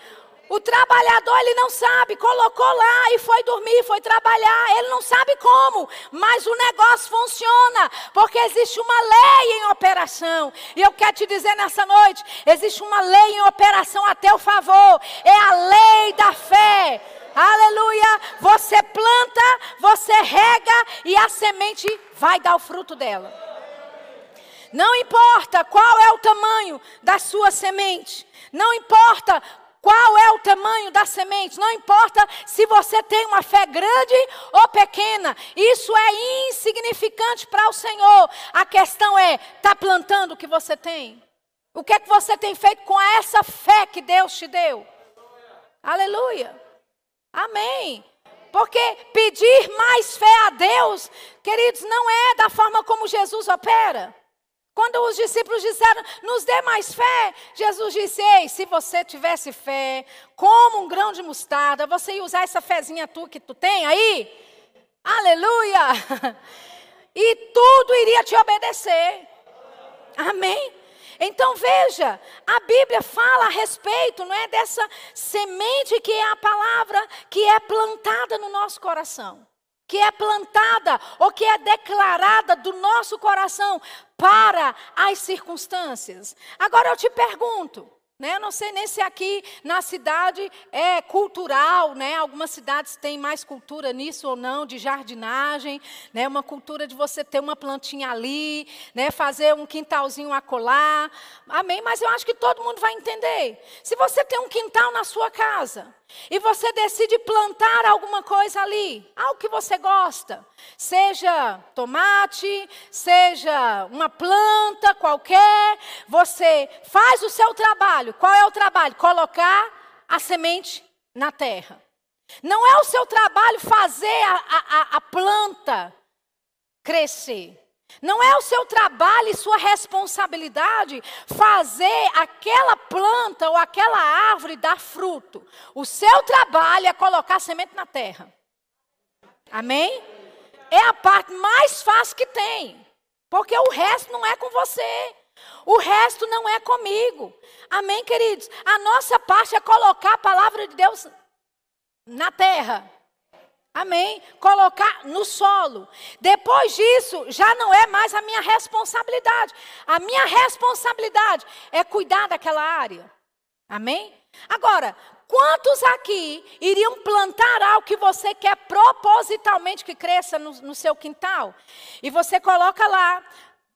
O trabalhador, ele não sabe, colocou lá e foi dormir, foi trabalhar, ele não sabe como, mas o negócio funciona, porque existe uma lei em operação. E eu quero te dizer nessa noite: existe uma lei em operação a teu favor, é a lei da fé. Aleluia! Você planta, você rega e a semente vai dar o fruto dela. Não importa qual é o tamanho da sua semente, não importa qual é o tamanho da semente? Não importa se você tem uma fé grande ou pequena, isso é insignificante para o Senhor. A questão é: está plantando o que você tem? O que é que você tem feito com essa fé que Deus te deu? Aleluia. Amém. Porque pedir mais fé a Deus, queridos, não é da forma como Jesus opera. Quando os discípulos disseram, nos dê mais fé, Jesus disse: Ei, se você tivesse fé, como um grão de mostarda, você ia usar essa fezinha tu que tu tem aí? Aleluia! E tudo iria te obedecer. Amém? Então veja, a Bíblia fala a respeito, não é dessa semente que é a palavra que é plantada no nosso coração, que é plantada ou que é declarada do nosso coração para as circunstâncias. Agora eu te pergunto, né? Não sei nem se aqui na cidade é cultural, né? Algumas cidades têm mais cultura nisso ou não, de jardinagem, né? Uma cultura de você ter uma plantinha ali, né? Fazer um quintalzinho acolá. Amém? Mas eu acho que todo mundo vai entender. Se você tem um quintal na sua casa, e você decide plantar alguma coisa ali, algo que você gosta, seja tomate, seja uma planta qualquer, você faz o seu trabalho. Qual é o trabalho? Colocar a semente na terra. Não é o seu trabalho fazer a, a, a planta crescer. Não é o seu trabalho e sua responsabilidade fazer aquela planta ou aquela árvore dar fruto. O seu trabalho é colocar semente na terra. Amém? É a parte mais fácil que tem. Porque o resto não é com você. O resto não é comigo. Amém, queridos? A nossa parte é colocar a palavra de Deus na terra. Amém? Colocar no solo. Depois disso, já não é mais a minha responsabilidade. A minha responsabilidade é cuidar daquela área. Amém? Agora, quantos aqui iriam plantar algo que você quer propositalmente que cresça no, no seu quintal? E você coloca lá,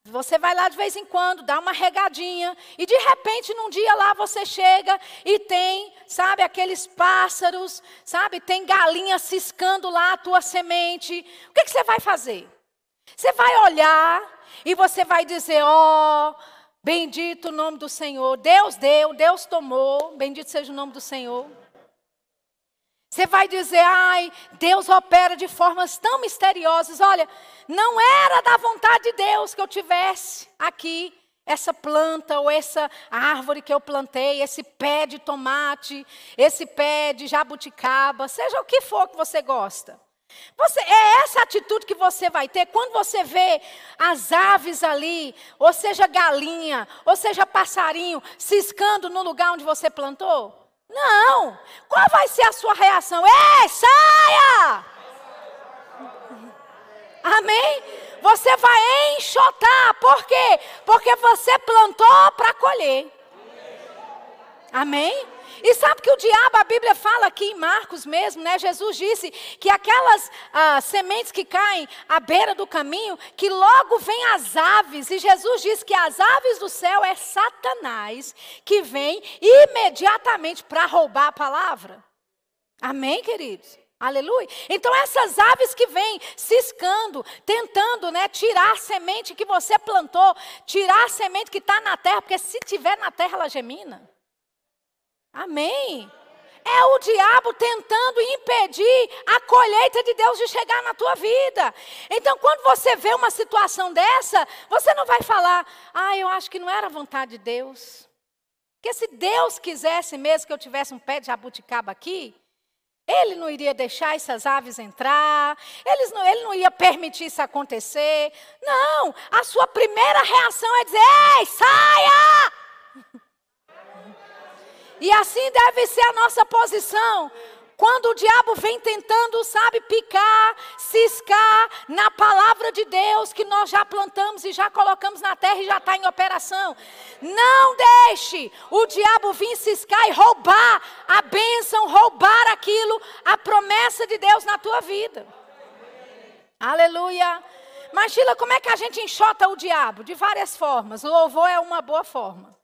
você vai lá de vez em quando, dá uma regadinha, e de repente, num dia lá, você chega e tem, sabe, aqueles pássaros, sabe, tem galinha ciscando lá a tua semente. O que, que você vai fazer? Você vai olhar e você vai dizer: Ó, oh, bendito o nome do Senhor. Deus deu, Deus tomou, bendito seja o nome do Senhor. Você vai dizer, ai, Deus opera de formas tão misteriosas. Olha, não era da vontade de Deus que eu tivesse aqui essa planta ou essa árvore que eu plantei, esse pé de tomate, esse pé de jabuticaba, seja o que for que você gosta. Você, é essa atitude que você vai ter quando você vê as aves ali, ou seja galinha, ou seja passarinho, ciscando no lugar onde você plantou? Não. Qual vai ser a sua reação? Ei, saia! Amém? Você vai enxotar. Por quê? Porque você plantou para colher. Amém? E sabe que o diabo, a Bíblia fala aqui em Marcos mesmo, né? Jesus disse que aquelas ah, sementes que caem à beira do caminho, que logo vêm as aves. E Jesus disse que as aves do céu é Satanás que vem imediatamente para roubar a palavra. Amém, queridos? Aleluia. Então essas aves que vêm ciscando, tentando, né, tirar a semente que você plantou, tirar a semente que está na terra, porque se tiver na terra ela gemina. Amém. É o diabo tentando impedir a colheita de Deus de chegar na tua vida. Então, quando você vê uma situação dessa, você não vai falar, ah, eu acho que não era vontade de Deus. Porque se Deus quisesse mesmo que eu tivesse um pé de jabuticaba aqui, ele não iria deixar essas aves entrar, não, ele não ia permitir isso acontecer. Não, a sua primeira reação é dizer: ei, saia! E assim deve ser a nossa posição. Quando o diabo vem tentando, sabe, picar, ciscar na palavra de Deus que nós já plantamos e já colocamos na terra e já está em operação. Não deixe o diabo vir ciscar e roubar a bênção, roubar aquilo, a promessa de Deus na tua vida. Aleluia. Mas, Sheila, como é que a gente enxota o diabo? De várias formas. O louvor é uma boa forma.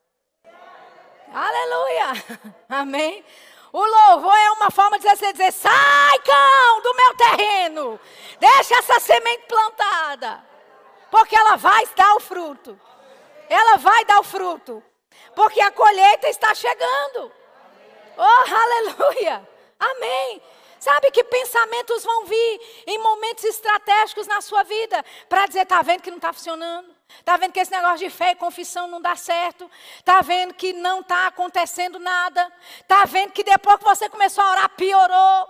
Aleluia. Amém. O louvor é uma forma de você dizer: sai, cão, do meu terreno. Deixa essa semente plantada. Porque ela vai dar o fruto. Ela vai dar o fruto. Porque a colheita está chegando. Oh, aleluia. Amém. Sabe que pensamentos vão vir em momentos estratégicos na sua vida para dizer: está vendo que não está funcionando? Está vendo que esse negócio de fé e confissão não dá certo? Está vendo que não está acontecendo nada? Está vendo que depois que você começou a orar, piorou?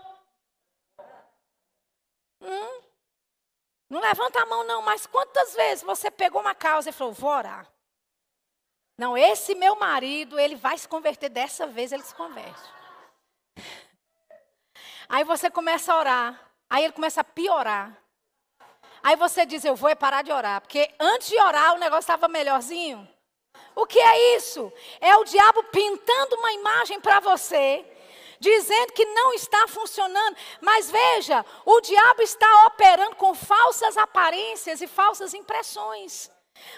Hum? Não levanta a mão, não, mas quantas vezes você pegou uma causa e falou: vou orar? Não, esse meu marido, ele vai se converter dessa vez, ele se converte. Aí você começa a orar, aí ele começa a piorar. Aí você diz, eu vou parar de orar, porque antes de orar o negócio estava melhorzinho. O que é isso? É o diabo pintando uma imagem para você, dizendo que não está funcionando. Mas veja, o diabo está operando com falsas aparências e falsas impressões.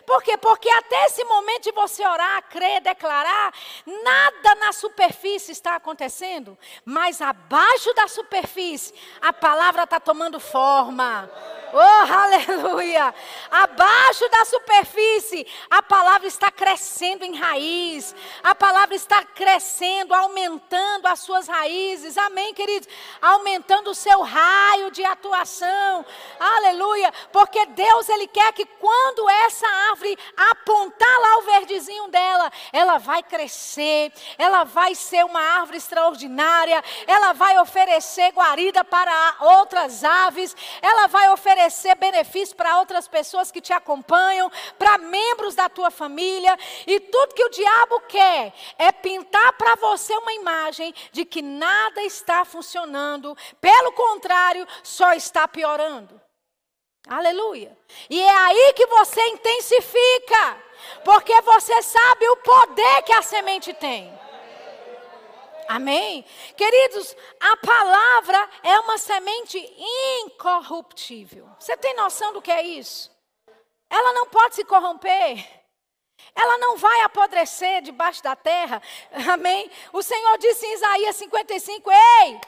Por quê? Porque até esse momento de você orar, crer, declarar, nada na superfície está acontecendo, mas abaixo da superfície a palavra está tomando forma. Oh, aleluia! Abaixo da superfície, a palavra está crescendo em raiz. A palavra está crescendo, aumentando as suas raízes. Amém, queridos? Aumentando o seu raio de atuação. Aleluia! Porque Deus ele quer que quando essa árvore apontar lá o verdezinho dela, ela vai crescer, ela vai ser uma árvore extraordinária, ela vai oferecer guarida para outras aves, ela vai oferecer benefício para outras pessoas que te acompanham, para membros da tua família. E tudo que o diabo quer é pintar para você uma imagem de que nada está funcionando. Pelo contrário, só está piorando. Aleluia. E é aí que você intensifica, porque você sabe o poder que a semente tem. Amém? Queridos, a palavra é uma semente incorruptível. Você tem noção do que é isso? Ela não pode se corromper. Ela não vai apodrecer debaixo da terra. Amém? O Senhor disse em Isaías 55: Ei,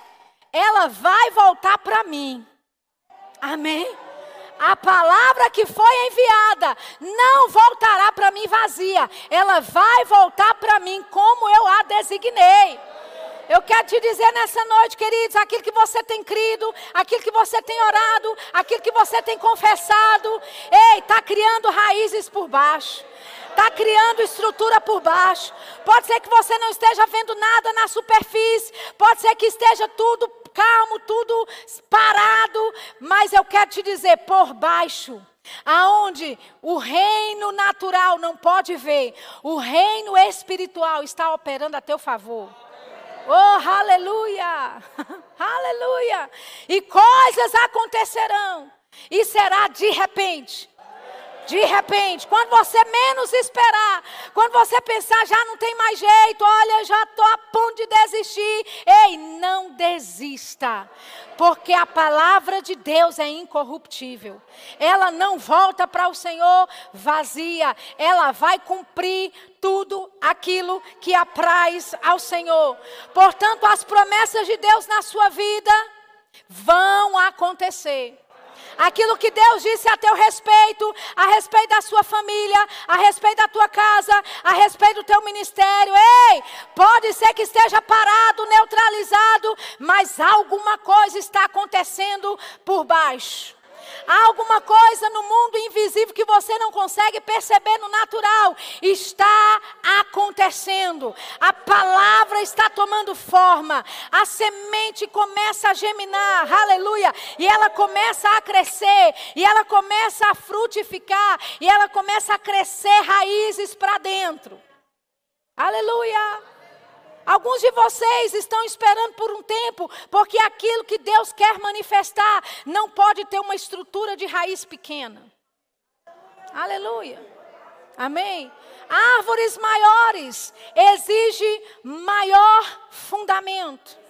ela vai voltar para mim. Amém? A palavra que foi enviada não voltará para mim vazia. Ela vai voltar para mim como eu a designei. Eu quero te dizer nessa noite, queridos, aquilo que você tem crido, aquilo que você tem orado, aquilo que você tem confessado, ei, está criando raízes por baixo. Está criando estrutura por baixo. Pode ser que você não esteja vendo nada na superfície. Pode ser que esteja tudo calmo, tudo parado. Mas eu quero te dizer, por baixo, aonde o reino natural não pode ver, o reino espiritual está operando a teu favor. Oh, aleluia! aleluia! E coisas acontecerão. E será de repente. De repente, quando você menos esperar, quando você pensar já não tem mais jeito, olha, já estou a ponto de desistir. Ei, não desista, porque a palavra de Deus é incorruptível. Ela não volta para o Senhor vazia, ela vai cumprir tudo aquilo que apraz ao Senhor. Portanto, as promessas de Deus na sua vida vão acontecer. Aquilo que Deus disse a teu respeito, a respeito da sua família, a respeito da tua casa, a respeito do teu ministério. Ei, pode ser que esteja parado, neutralizado, mas alguma coisa está acontecendo por baixo. Há alguma coisa no mundo invisível que você não consegue perceber no natural. Está acontecendo. A palavra está tomando forma. A semente começa a geminar. Aleluia. E ela começa a crescer. E ela começa a frutificar. E ela começa a crescer raízes para dentro. Aleluia. Alguns de vocês estão esperando por um tempo, porque aquilo que Deus quer manifestar não pode ter uma estrutura de raiz pequena. Aleluia. Amém. Árvores maiores exigem maior fundamento.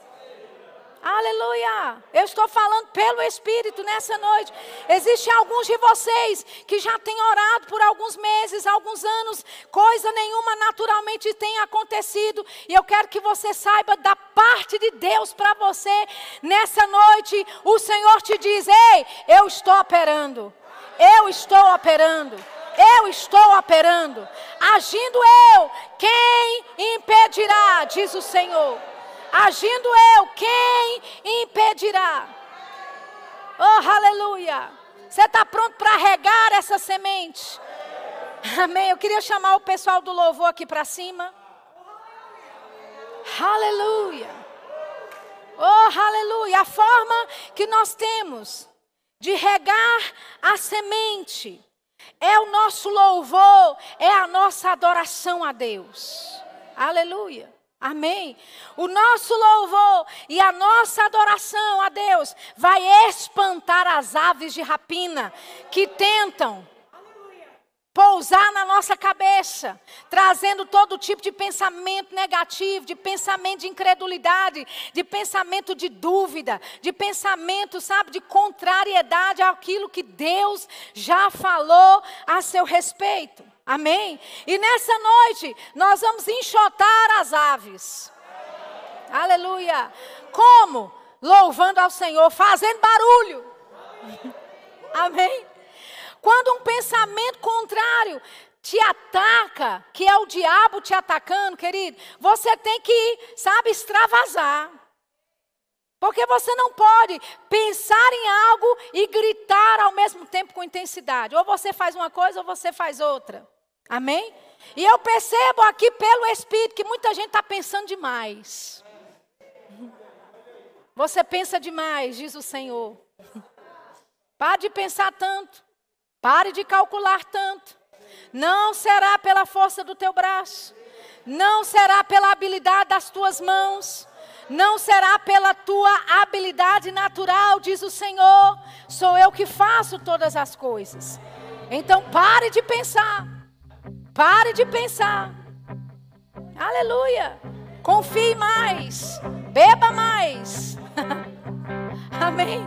Aleluia! Eu estou falando pelo Espírito nessa noite. Existem alguns de vocês que já têm orado por alguns meses, alguns anos, coisa nenhuma naturalmente tem acontecido. E eu quero que você saiba da parte de Deus para você. Nessa noite, o Senhor te diz: Ei, eu estou operando. Eu estou operando. Eu estou operando. Agindo eu, quem impedirá? Diz o Senhor. Agindo eu, quem impedirá? Oh, aleluia! Você está pronto para regar essa semente? Amém. Eu queria chamar o pessoal do louvor aqui para cima. Aleluia. Oh, aleluia. A forma que nós temos de regar a semente é o nosso louvor, é a nossa adoração a Deus. Aleluia. Amém. O nosso louvor e a nossa adoração a Deus vai espantar as aves de rapina que tentam pousar na nossa cabeça, trazendo todo tipo de pensamento negativo, de pensamento de incredulidade, de pensamento de dúvida, de pensamento, sabe, de contrariedade àquilo que Deus já falou a seu respeito. Amém? E nessa noite nós vamos enxotar as aves. Aleluia. Como? Louvando ao Senhor, fazendo barulho. Amém? Quando um pensamento contrário te ataca, que é o diabo te atacando, querido, você tem que, sabe, extravasar. Porque você não pode pensar em algo e gritar ao mesmo tempo com intensidade. Ou você faz uma coisa ou você faz outra. Amém? E eu percebo aqui pelo Espírito que muita gente está pensando demais. Você pensa demais, diz o Senhor. Pare de pensar tanto. Pare de calcular tanto. Não será pela força do teu braço. Não será pela habilidade das tuas mãos. Não será pela tua habilidade natural, diz o Senhor. Sou eu que faço todas as coisas. Então pare de pensar. Pare de pensar. Aleluia. Confie mais. Beba mais. Amém.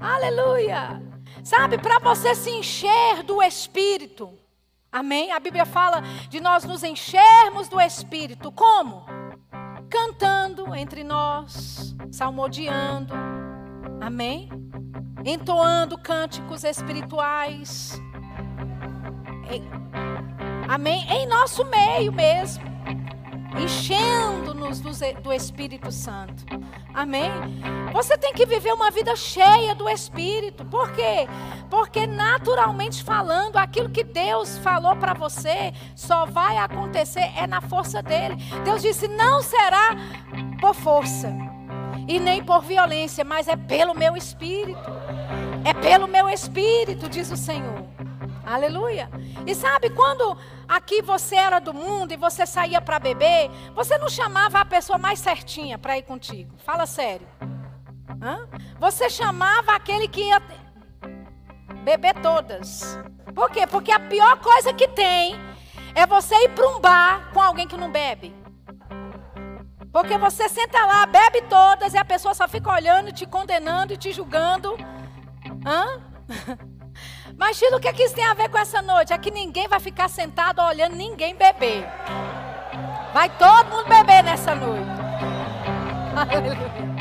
Aleluia. Sabe, para você se encher do Espírito. Amém? A Bíblia fala de nós nos enchermos do Espírito. Como? Cantando entre nós, salmodiando. Amém? Entoando cânticos espirituais. Amém? Em nosso meio mesmo. Enchendo-nos do Espírito Santo. Amém? Você tem que viver uma vida cheia do Espírito. Por quê? Porque naturalmente falando, aquilo que Deus falou para você só vai acontecer é na força dele. Deus disse: "Não será por força e nem por violência, mas é pelo meu espírito. É pelo meu espírito", diz o Senhor. Aleluia. E sabe, quando aqui você era do mundo e você saía para beber, você não chamava a pessoa mais certinha para ir contigo. Fala sério. Hã? Você chamava aquele que ia beber todas. Por quê? Porque a pior coisa que tem é você ir para um bar com alguém que não bebe. Porque você senta lá, bebe todas e a pessoa só fica olhando, te condenando e te julgando. Hã? Mas, o que, é que isso tem a ver com essa noite? É que ninguém vai ficar sentado olhando ninguém beber. Vai todo mundo beber nessa noite.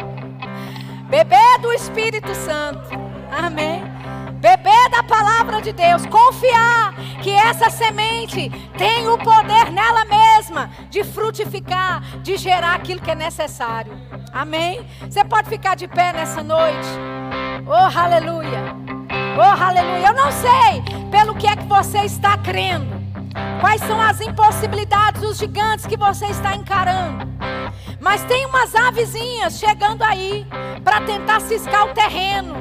Beber do Espírito Santo. Amém. Beber da palavra de Deus. Confiar que essa semente tem o poder nela mesma de frutificar, de gerar aquilo que é necessário. Amém. Você pode ficar de pé nessa noite. Oh, aleluia. Oh, aleluia. Eu não sei pelo que é que você está crendo. Quais são as impossibilidades, os gigantes que você está encarando. Mas tem umas avezinhas chegando aí para tentar ciscar o terreno.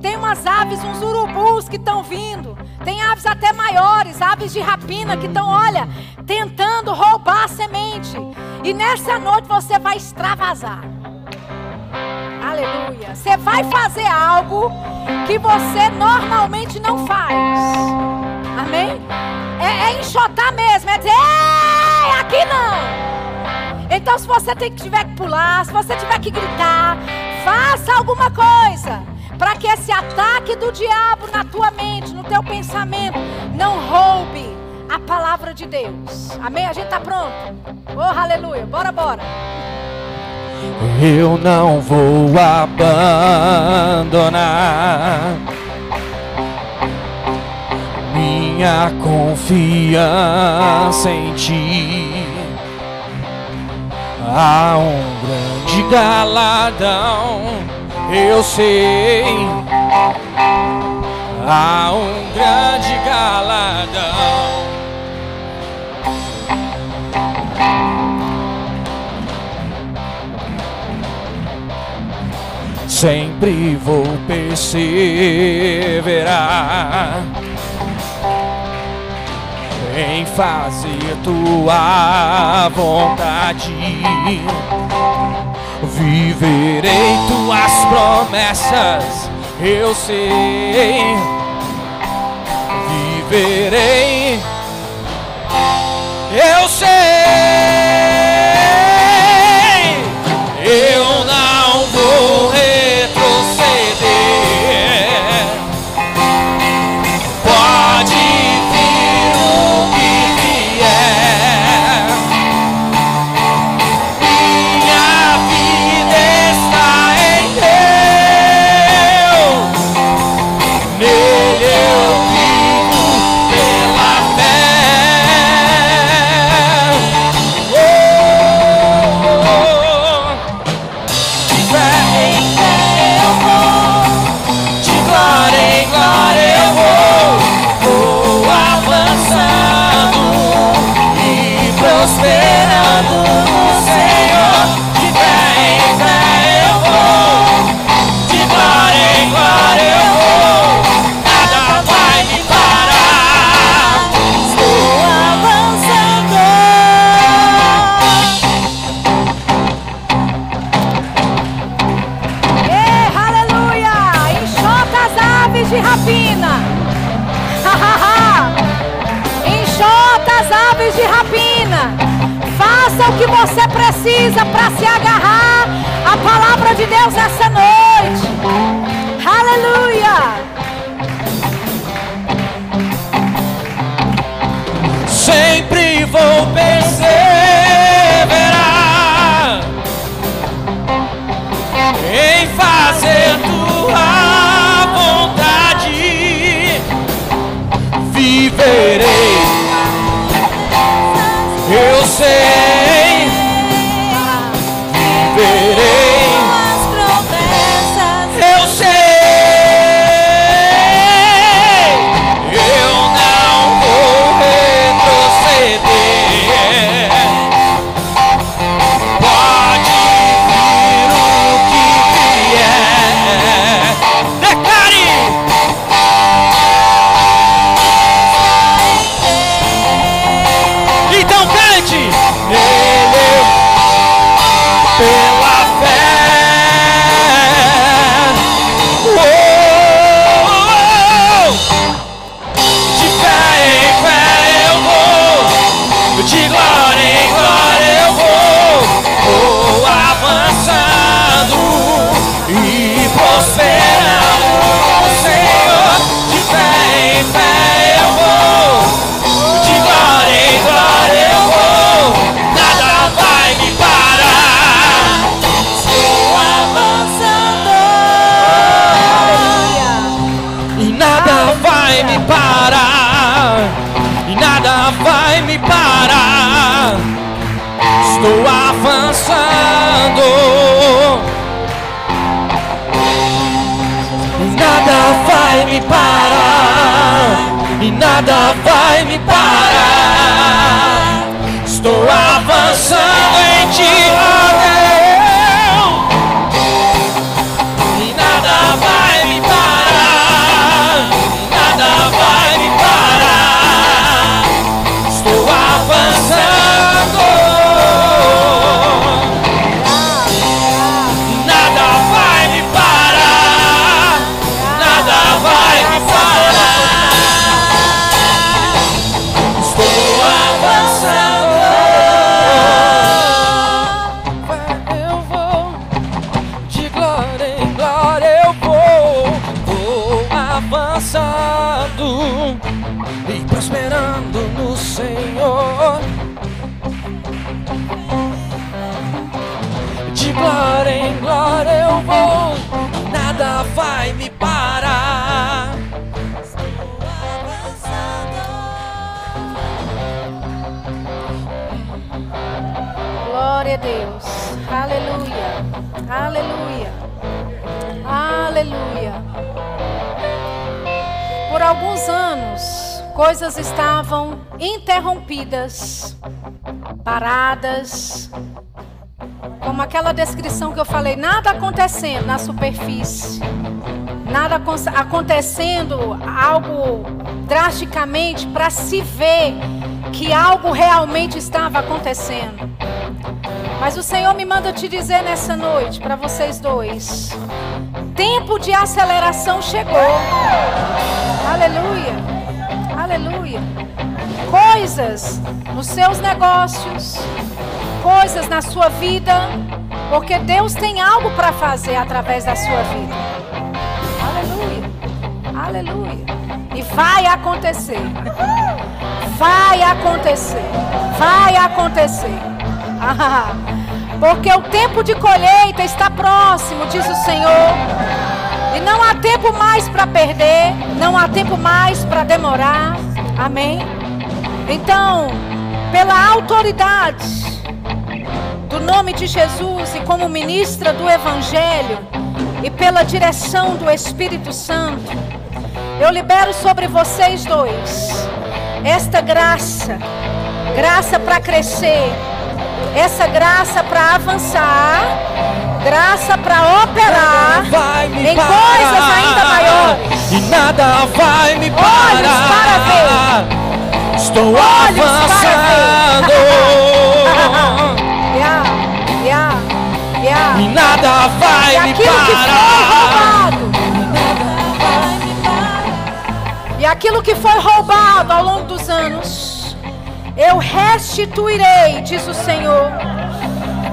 Tem umas aves, uns urubus que estão vindo. Tem aves até maiores, aves de rapina que estão, olha, tentando roubar a semente. E nessa noite você vai extravasar. Aleluia. Você vai fazer algo que você normalmente não faz. Amém? É, é enxotar mesmo, é dizer, aqui não. Então, se você tiver que pular, se você tiver que gritar, faça alguma coisa para que esse ataque do diabo na tua mente, no teu pensamento, não roube a palavra de Deus. Amém? A gente está pronto? Oh, aleluia. Bora, bora eu não vou abandonar minha confiança em ti. Há um grande galadão, eu sei. Há um grande galadão. Sempre vou perseverar em fazer tua vontade. Viverei tuas promessas, eu sei. Viverei, eu sei. Que você precisa para se agarrar à palavra de Deus essa noite. Aleluia! Sempre vou perseverar em fazer tua vontade. Viverei. Nada vai me parar. Estou avançando em ti, paradas. Como aquela descrição que eu falei, nada acontecendo na superfície nada acontecendo, algo drasticamente, para se ver que algo realmente estava acontecendo. Mas o Senhor me manda te dizer nessa noite, para vocês dois: tempo de aceleração chegou. Aleluia. Coisas nos seus negócios, coisas na sua vida, porque Deus tem algo para fazer através da sua vida. Aleluia, aleluia. E vai acontecer. Vai acontecer. Vai acontecer. Ah, porque o tempo de colheita está próximo, diz o Senhor. E não há tempo mais para perder, não há tempo mais para demorar. Amém? Então, pela autoridade do nome de Jesus e como ministra do Evangelho e pela direção do Espírito Santo, eu libero sobre vocês dois esta graça, graça para crescer, essa graça para avançar, graça para operar em coisas ainda maiores. E nada vai me parar. Olhos para ver. Estou Olhos avançando. yeah, yeah, yeah. E nada vai e me aquilo parar. Que foi roubado, e aquilo que foi roubado ao longo dos anos, eu restituirei, diz o Senhor.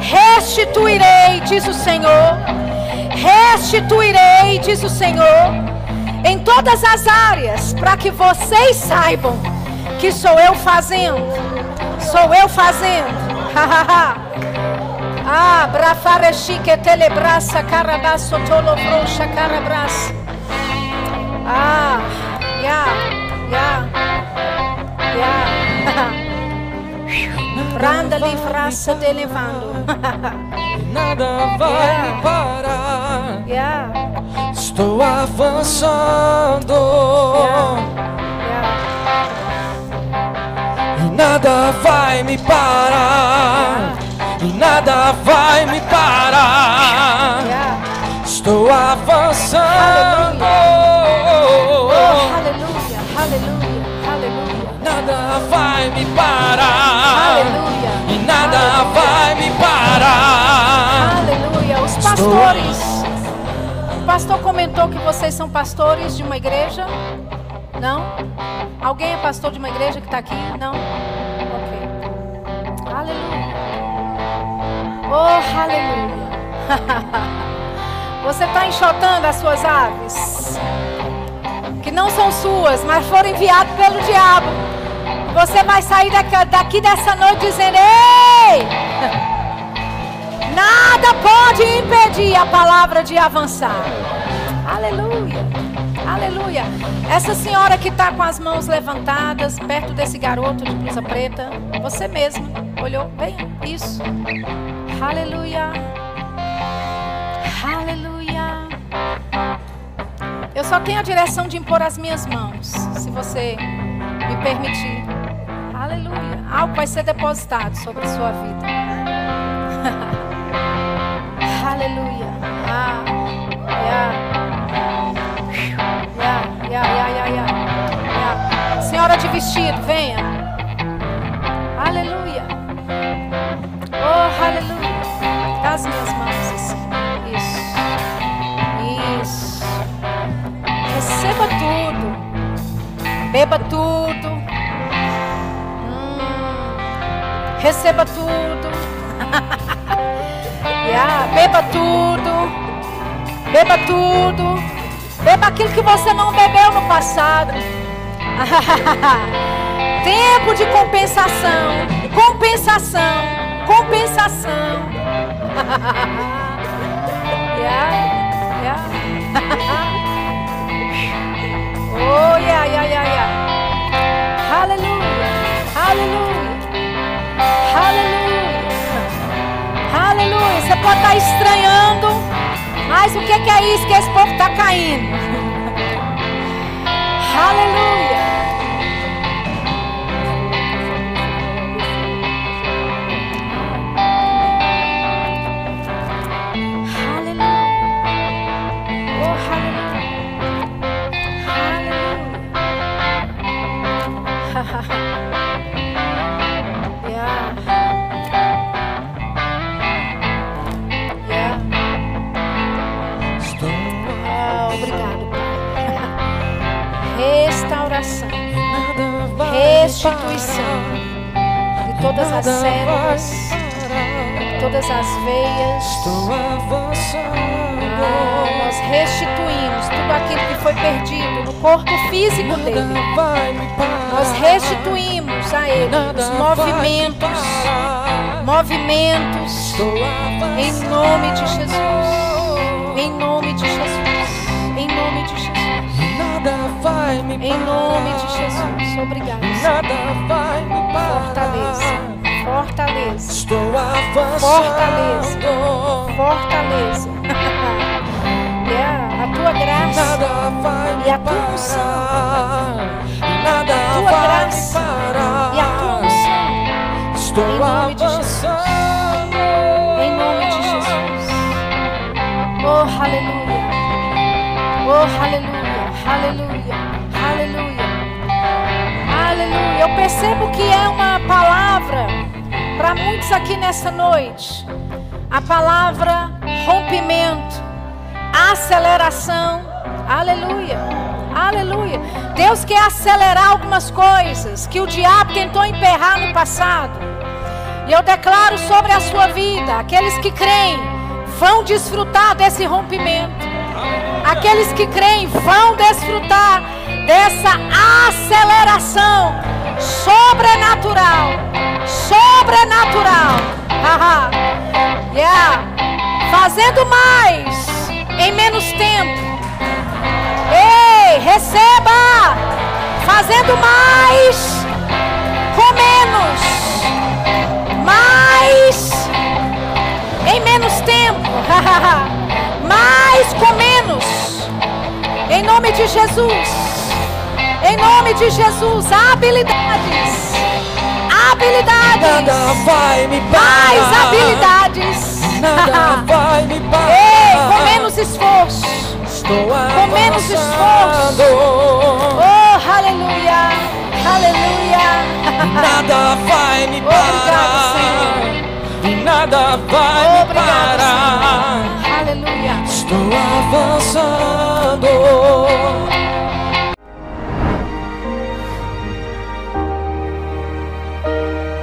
Restituirei, diz o Senhor. Restituirei, diz o Senhor, em todas as áreas, para que vocês saibam que sou eu fazendo. Sou eu fazendo. ah, brafarechique telebraça carabaço tolobrocha carabraça. Ah, yeah, yeah, yeah. Branda livraça de levando. Nada vai Yeah. me parar. yeah, Estou avançando. yeah. Nada vai me parar. Nada vai me parar. Estou avançando. Aleluia, aleluia, aleluia. Nada vai me parar. E nada vai me parar. Aleluia. Os pastores. O pastor comentou que vocês são pastores de uma igreja? Não? Alguém é pastor de uma igreja que está aqui? Não? Ok. Aleluia. Oh, aleluia. Você está enxotando as suas aves? Que não são suas, mas foram enviadas pelo diabo. Você vai sair daqui, dessa noite dizendo: Ei! Nada pode impedir a palavra de avançar. Aleluia. Aleluia. Essa senhora que está com as mãos levantadas perto desse garoto de blusa preta, você mesmo olhou bem isso. Aleluia. Aleluia. Eu só tenho a direção de impor as minhas mãos, se você me permitir. Aleluia. Algo vai ser depositado sobre a sua vida. Aleluia. Vestido, venha. Aleluia. Oh, aleluia. Dá as minhas mãos assim. Isso. Isso. Receba tudo. Beba tudo. Hum. Receba tudo. Yeah, beba tudo. Beba tudo. Beba aquilo que você não bebeu no passado. Tempo de compensação. Compensação. Compensação. yeah, yeah. oh, yeah, yeah, yeah, yeah. Aleluia. Aleluia. Aleluia. Aleluia. Você pode estar estranhando. Mas o que que é isso que esse povo está caindo? Aleluia. Restituição de todas as células, de todas as veias. Ah, nós restituímos tudo aquilo que foi perdido no corpo físico dele. Nós restituímos a ele os movimentos, movimentos, em nome de Jesus. Em nome de Jesus. Em nome de Jesus. Em nome de Jesus. Obrigado. Fortaleza. Fortaleza. Estou Fortaleza. avançando. Fortaleza. yeah, a tua graça. Nada vai E a tua unção. A tua graça. E a tua unção. Estou Em nome de Jesus. Em nome de Jesus. Oh, aleluia. Oh, aleluia. Aleluia. Aleluia. Aleluia. Eu percebo que é uma palavra para muitos aqui nessa noite. A palavra rompimento, aceleração. Aleluia. Aleluia. Deus quer acelerar algumas coisas que o diabo tentou emperrar no passado. E eu declaro sobre a sua vida, aqueles que creem vão desfrutar desse rompimento. Aqueles que creem vão desfrutar dessa aceleração sobrenatural. Sobrenatural. Yeah. Fazendo mais em menos tempo. Ei, receba! Fazendo mais com menos. Mais em menos tempo. mais com menos. Em nome de Jesus. Em nome de Jesus, habilidades. Habilidades. Nada vai me parar. Mais habilidades. Nada vai me parar. Ei, com menos esforço. Estou com menos avançando. Oh, aleluia. Aleluia. Nada vai me Obrigado, parar. Nada vai me Obrigado, parar. Senhor. Estou avançando.